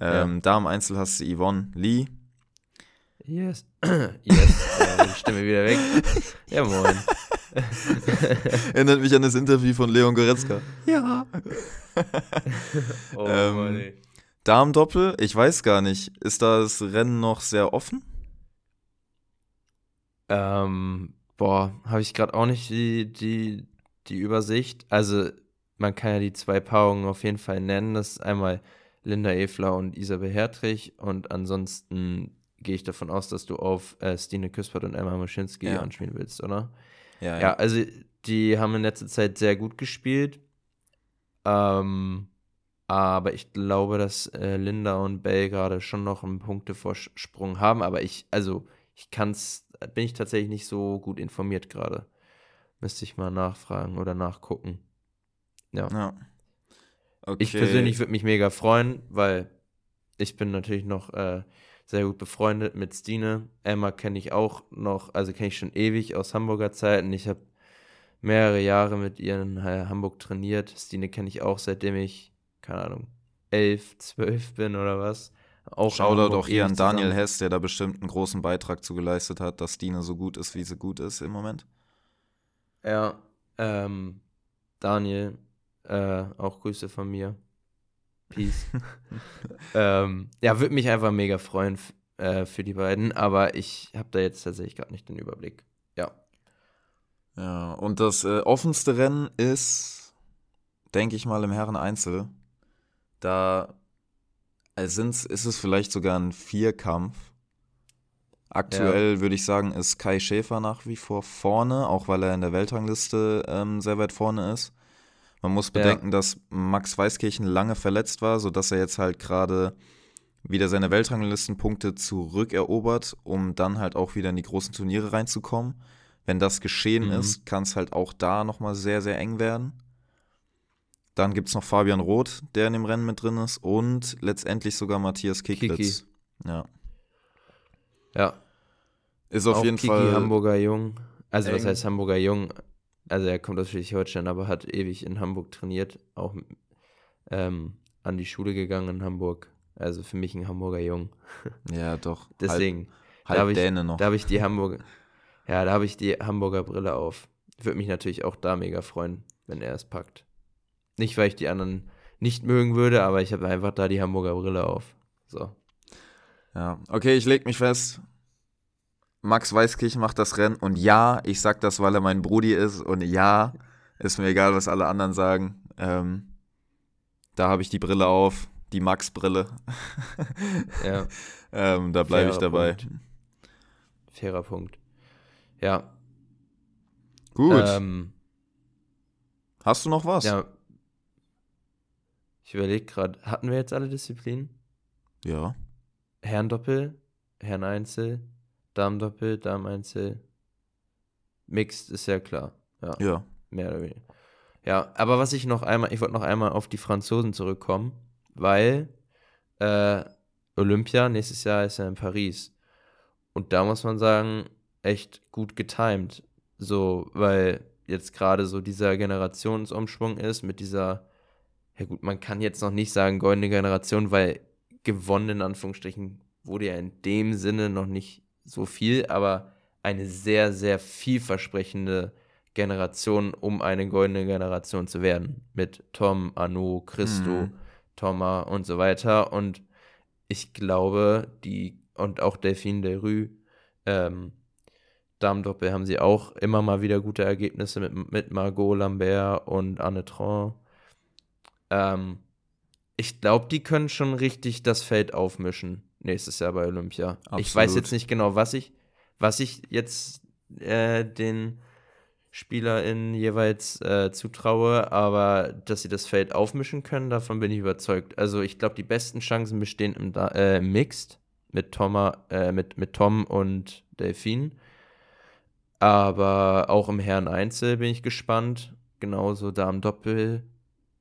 ähm, ja. Damen-Einzel hast du Yvonne Lee. Yes. yes. äh, Stimme wieder weg. Ja, moin. Erinnert mich an das Interview von Leon Goretzka. Ja. oh, ähm, Darmdoppel, ich weiß gar nicht. Ist das Rennen noch sehr offen? Ähm, boah, habe ich gerade auch nicht die, die, die Übersicht. Also, man kann ja die zwei Paarungen auf jeden Fall nennen. Das ist einmal Linda Efler und Isabel Hertrich. Und ansonsten gehe ich davon aus, dass du auf äh, Stine Küspert und Emma Moschinski ja. anspielen willst, oder? Ja, ja. ja, also die haben in letzter Zeit sehr gut gespielt. Ähm, aber ich glaube, dass äh, Linda und Bell gerade schon noch einen Punktevorsprung haben. Aber ich, also, ich kann's, bin ich tatsächlich nicht so gut informiert gerade. Müsste ich mal nachfragen oder nachgucken. Ja. ja. Okay. Ich persönlich würde mich mega freuen, weil ich bin natürlich noch äh, sehr gut befreundet mit Stine. Emma kenne ich auch noch, also kenne ich schon ewig aus Hamburger Zeiten. Ich habe mehrere Jahre mit ihr in Hamburg trainiert. Stine kenne ich auch, seitdem ich, keine Ahnung, elf, zwölf bin oder was. Auch Shoutout auch hier an Daniel zusammen. Hess, der da bestimmt einen großen Beitrag zu geleistet hat, dass Stine so gut ist, wie sie gut ist im Moment. Ja, ähm, Daniel, äh, auch Grüße von mir. Peace. ähm, ja, würde mich einfach mega freuen äh, für die beiden, aber ich habe da jetzt tatsächlich gerade nicht den Überblick. Ja. Ja, und das äh, offenste Rennen ist, denke ich mal, im Herren-Einzel. Da äh, ist es vielleicht sogar ein Vierkampf. Aktuell ja. würde ich sagen, ist Kai Schäfer nach wie vor vorne, auch weil er in der Weltrangliste ähm, sehr weit vorne ist. Man muss bedenken, ja. dass Max Weißkirchen lange verletzt war, sodass er jetzt halt gerade wieder seine Weltranglistenpunkte zurückerobert, um dann halt auch wieder in die großen Turniere reinzukommen. Wenn das geschehen mhm. ist, kann es halt auch da nochmal sehr, sehr eng werden. Dann gibt es noch Fabian Roth, der in dem Rennen mit drin ist und letztendlich sogar Matthias Kicklitz. Kiki. Ja. Ja. Ist auf auch jeden Kiki, Fall. Hamburger Jung. Also, eng. was heißt Hamburger Jung? Also er kommt aus Schleswig-Holstein, aber hat ewig in Hamburg trainiert, auch ähm, an die Schule gegangen in Hamburg. Also für mich ein Hamburger Jung. Ja, doch. Deswegen. Halb, halb Däne ich, noch. Da habe ich die Hamburger, ja, da habe ich die Hamburger Brille auf. Würde mich natürlich auch da mega freuen, wenn er es packt. Nicht, weil ich die anderen nicht mögen würde, aber ich habe einfach da die Hamburger Brille auf. So. Ja, okay, ich lege mich fest. Max Weißkirchen macht das Rennen und ja, ich sag das, weil er mein Brudi ist und ja, ist mir egal, was alle anderen sagen. Ähm, da habe ich die Brille auf, die Max-Brille. Ja. ähm, da bleibe ich dabei. Punkt. Fairer Punkt. Ja. Gut. Ähm, Hast du noch was? ja. Ich überlege gerade, hatten wir jetzt alle Disziplinen? Ja. Herrendoppel, Herreneinzel, Damendoppel, Dameneinzel. Mixed ist ja klar. Ja, Ja. mehr oder weniger. Ja, aber was ich noch einmal, ich wollte noch einmal auf die Franzosen zurückkommen, weil äh, Olympia nächstes Jahr ist ja in Paris. Und da muss man sagen, echt gut getimed. So, weil jetzt gerade so dieser Generationsumschwung ist mit dieser, ja gut, man kann jetzt noch nicht sagen goldene Generation, weil gewonnen in Anführungsstrichen wurde ja in dem Sinne noch nicht so viel, aber eine sehr, sehr vielversprechende Generation, um eine goldene Generation zu werden. Mit Tom, Anu, Christo, Mhm. Thomas und so weiter. Und ich glaube, die und auch Delphine Derue, ähm, Damendoppel haben sie auch immer mal wieder gute Ergebnisse mit, mit Margot Lambert und Anne Tron. Ähm, ich glaube, die können schon richtig das Feld aufmischen nächstes Jahr bei Olympia. Ich weiß Absolut. jetzt nicht genau, was ich, was ich jetzt äh, den SpielerInnen jeweils äh, zutraue, aber dass sie das Feld aufmischen können, davon bin ich überzeugt. Also ich glaube, die besten Chancen bestehen im, Da- äh, im Mixed mit, Thomas, äh, mit, mit Tom und Delphine. Aber auch im Herren Einzel bin ich gespannt. Genauso Damen Doppel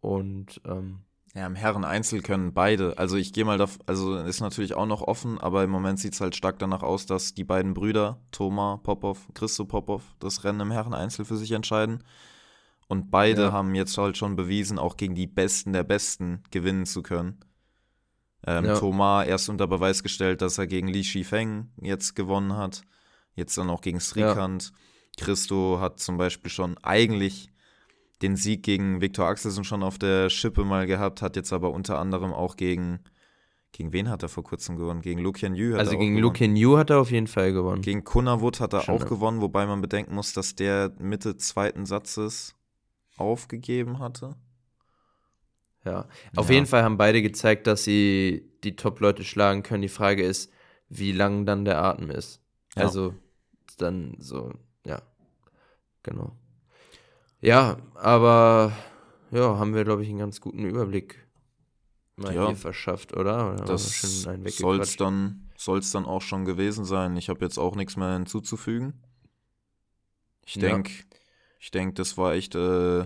und ähm, Ja, im Herren-Einzel können beide. Also ich gehe mal davon, also ist natürlich auch noch offen, aber im Moment sieht es halt stark danach aus, dass die beiden Brüder, Thomas Popov, Christo Popov, das Rennen im Herren-Einzel für sich entscheiden. Und beide Ja. haben jetzt halt schon bewiesen, auch gegen die Besten der Besten gewinnen zu können. Ähm, Ja. Thomas erst unter Beweis gestellt, dass er gegen Li Shifeng jetzt gewonnen hat. Jetzt dann auch gegen Srikant. Christo hat zum Beispiel schon eigentlich den Sieg gegen Viktor Axelsen schon auf der Schippe mal gehabt, hat jetzt aber unter anderem auch gegen, gegen wen hat er vor kurzem gewonnen? Gegen Lukian Yu hat also er auch gegen. Luke Yu hat er auf jeden Fall gewonnen. Gegen Kunavut hat er Schon, auch ne? gewonnen, wobei man bedenken muss, dass der Mitte zweiten Satzes aufgegeben hatte. Ja, auf Ja. jeden Fall haben beide gezeigt, dass sie die Top-Leute schlagen können. Die Frage ist, wie lang dann der Atem ist. Ja. Also dann so, ja, genau. Ja, aber ja, haben wir, glaube ich, einen ganz guten Überblick mal Ja. hier verschafft, oder? Oder Das soll es dann, soll's dann auch schon gewesen sein. Ich habe jetzt auch nichts mehr hinzuzufügen. Ich Ja. denke, ich denk, das war echt äh,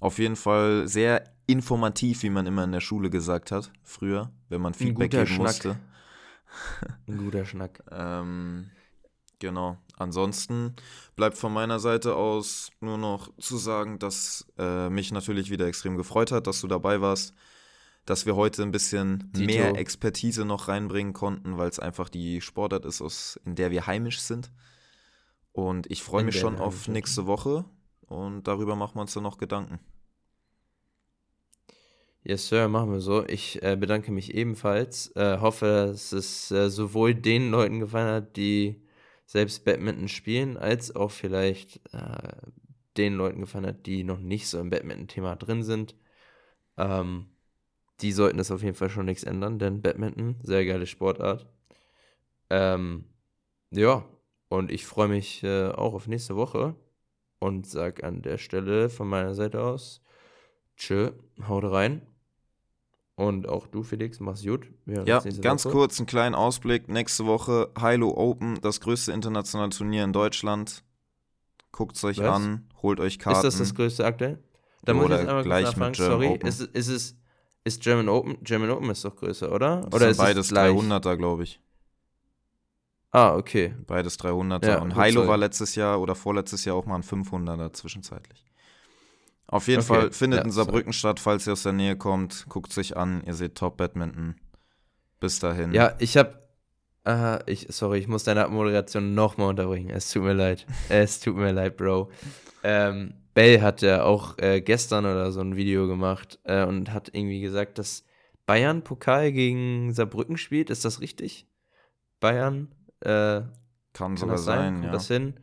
auf jeden Fall sehr informativ, wie man immer in der Schule gesagt hat, früher, wenn man Feedback geben Schnack. musste. Ein guter Schnack. Ähm, genau. Ansonsten bleibt von meiner Seite aus nur noch zu sagen, dass äh, mich natürlich wieder extrem gefreut hat, dass du dabei warst, dass wir heute ein bisschen Dito. mehr Expertise noch reinbringen konnten, weil es einfach die Sportart ist, aus, in der wir heimisch sind. Und ich freue mich schon auf nächste Woche und darüber machen wir uns dann noch Gedanken. Yes, Sir, machen wir so. Ich äh, bedanke mich ebenfalls. Äh, hoffe, dass es äh, sowohl den Leuten gefallen hat, die selbst Badminton spielen, als auch vielleicht äh, den Leuten gefallen hat, die noch nicht so im Badminton-Thema drin sind. Ähm, die sollten das auf jeden Fall schon nichts ändern, denn Badminton, sehr geile Sportart. Ähm, ja, und ich freue mich äh, auch auf nächste Woche und sag an der Stelle von meiner Seite aus, tschö, haut rein. Und auch du, Felix, mach's gut. Ja, ganz Woche. kurz einen kleinen Ausblick. Nächste Woche Hilo Open, das größte internationale Turnier in Deutschland. Guckt es euch Was? an, holt euch Karten. Ist das das größte aktuell? Da muss ich jetzt einmal gleich nachfragen, sorry. Open. Ist, es- ist es, ist German Open, German Open ist doch größer, oder? Das oder ist beides es gleich? 300er, glaube ich. Ah, okay. Beides 300er. Ja, und Hilo war letztes Jahr oder vorletztes Jahr auch mal ein 500er zwischenzeitlich. Auf jeden Okay, Fall findet ja, in. Saarbrücken statt, falls ihr aus der Nähe kommt. Guckt sich an, ihr seht Top Badminton. Bis dahin. Ja, ich hab. Aha, ich, sorry, ich muss deine Abmoderation nochmal unterbrechen. Es tut mir leid. es tut mir leid, Bro. Ähm, Bell hat ja auch äh, gestern oder so ein Video gemacht äh, und hat irgendwie gesagt, dass Bayern Pokal gegen Saarbrücken spielt. Ist das richtig? Bayern? Äh, Kann, Kann sogar sein, sein? Ja. das hin?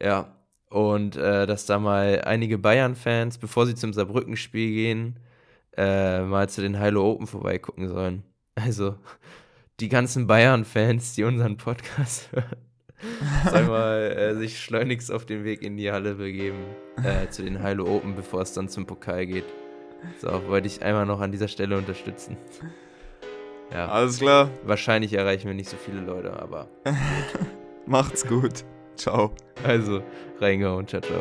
Ja. Und äh, dass da mal einige Bayern-Fans, bevor sie zum Saarbrücken-Spiel gehen, äh, mal zu den Hilo Open vorbeigucken sollen. Also die ganzen Bayern-Fans, die unseren Podcast hören, sollen mal äh, sich schleunigst auf den Weg in die Halle begeben, äh, zu den Hilo Open, bevor es dann zum Pokal geht. So, wollte ich einmal noch an dieser Stelle unterstützen. Ja. Alles klar. Wahrscheinlich erreichen wir nicht so viele Leute, aber. Macht's gut. Ciao. Also, reingehauen. Ciao, ciao.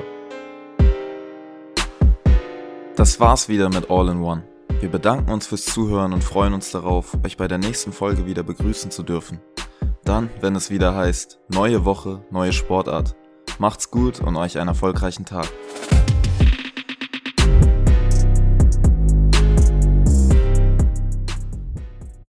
Das war's wieder mit All in One. Wir bedanken uns fürs Zuhören und freuen uns darauf, euch bei der nächsten Folge wieder begrüßen zu dürfen. Dann, wenn es wieder heißt, neue Woche, neue Sportart. Macht's gut und euch einen erfolgreichen Tag.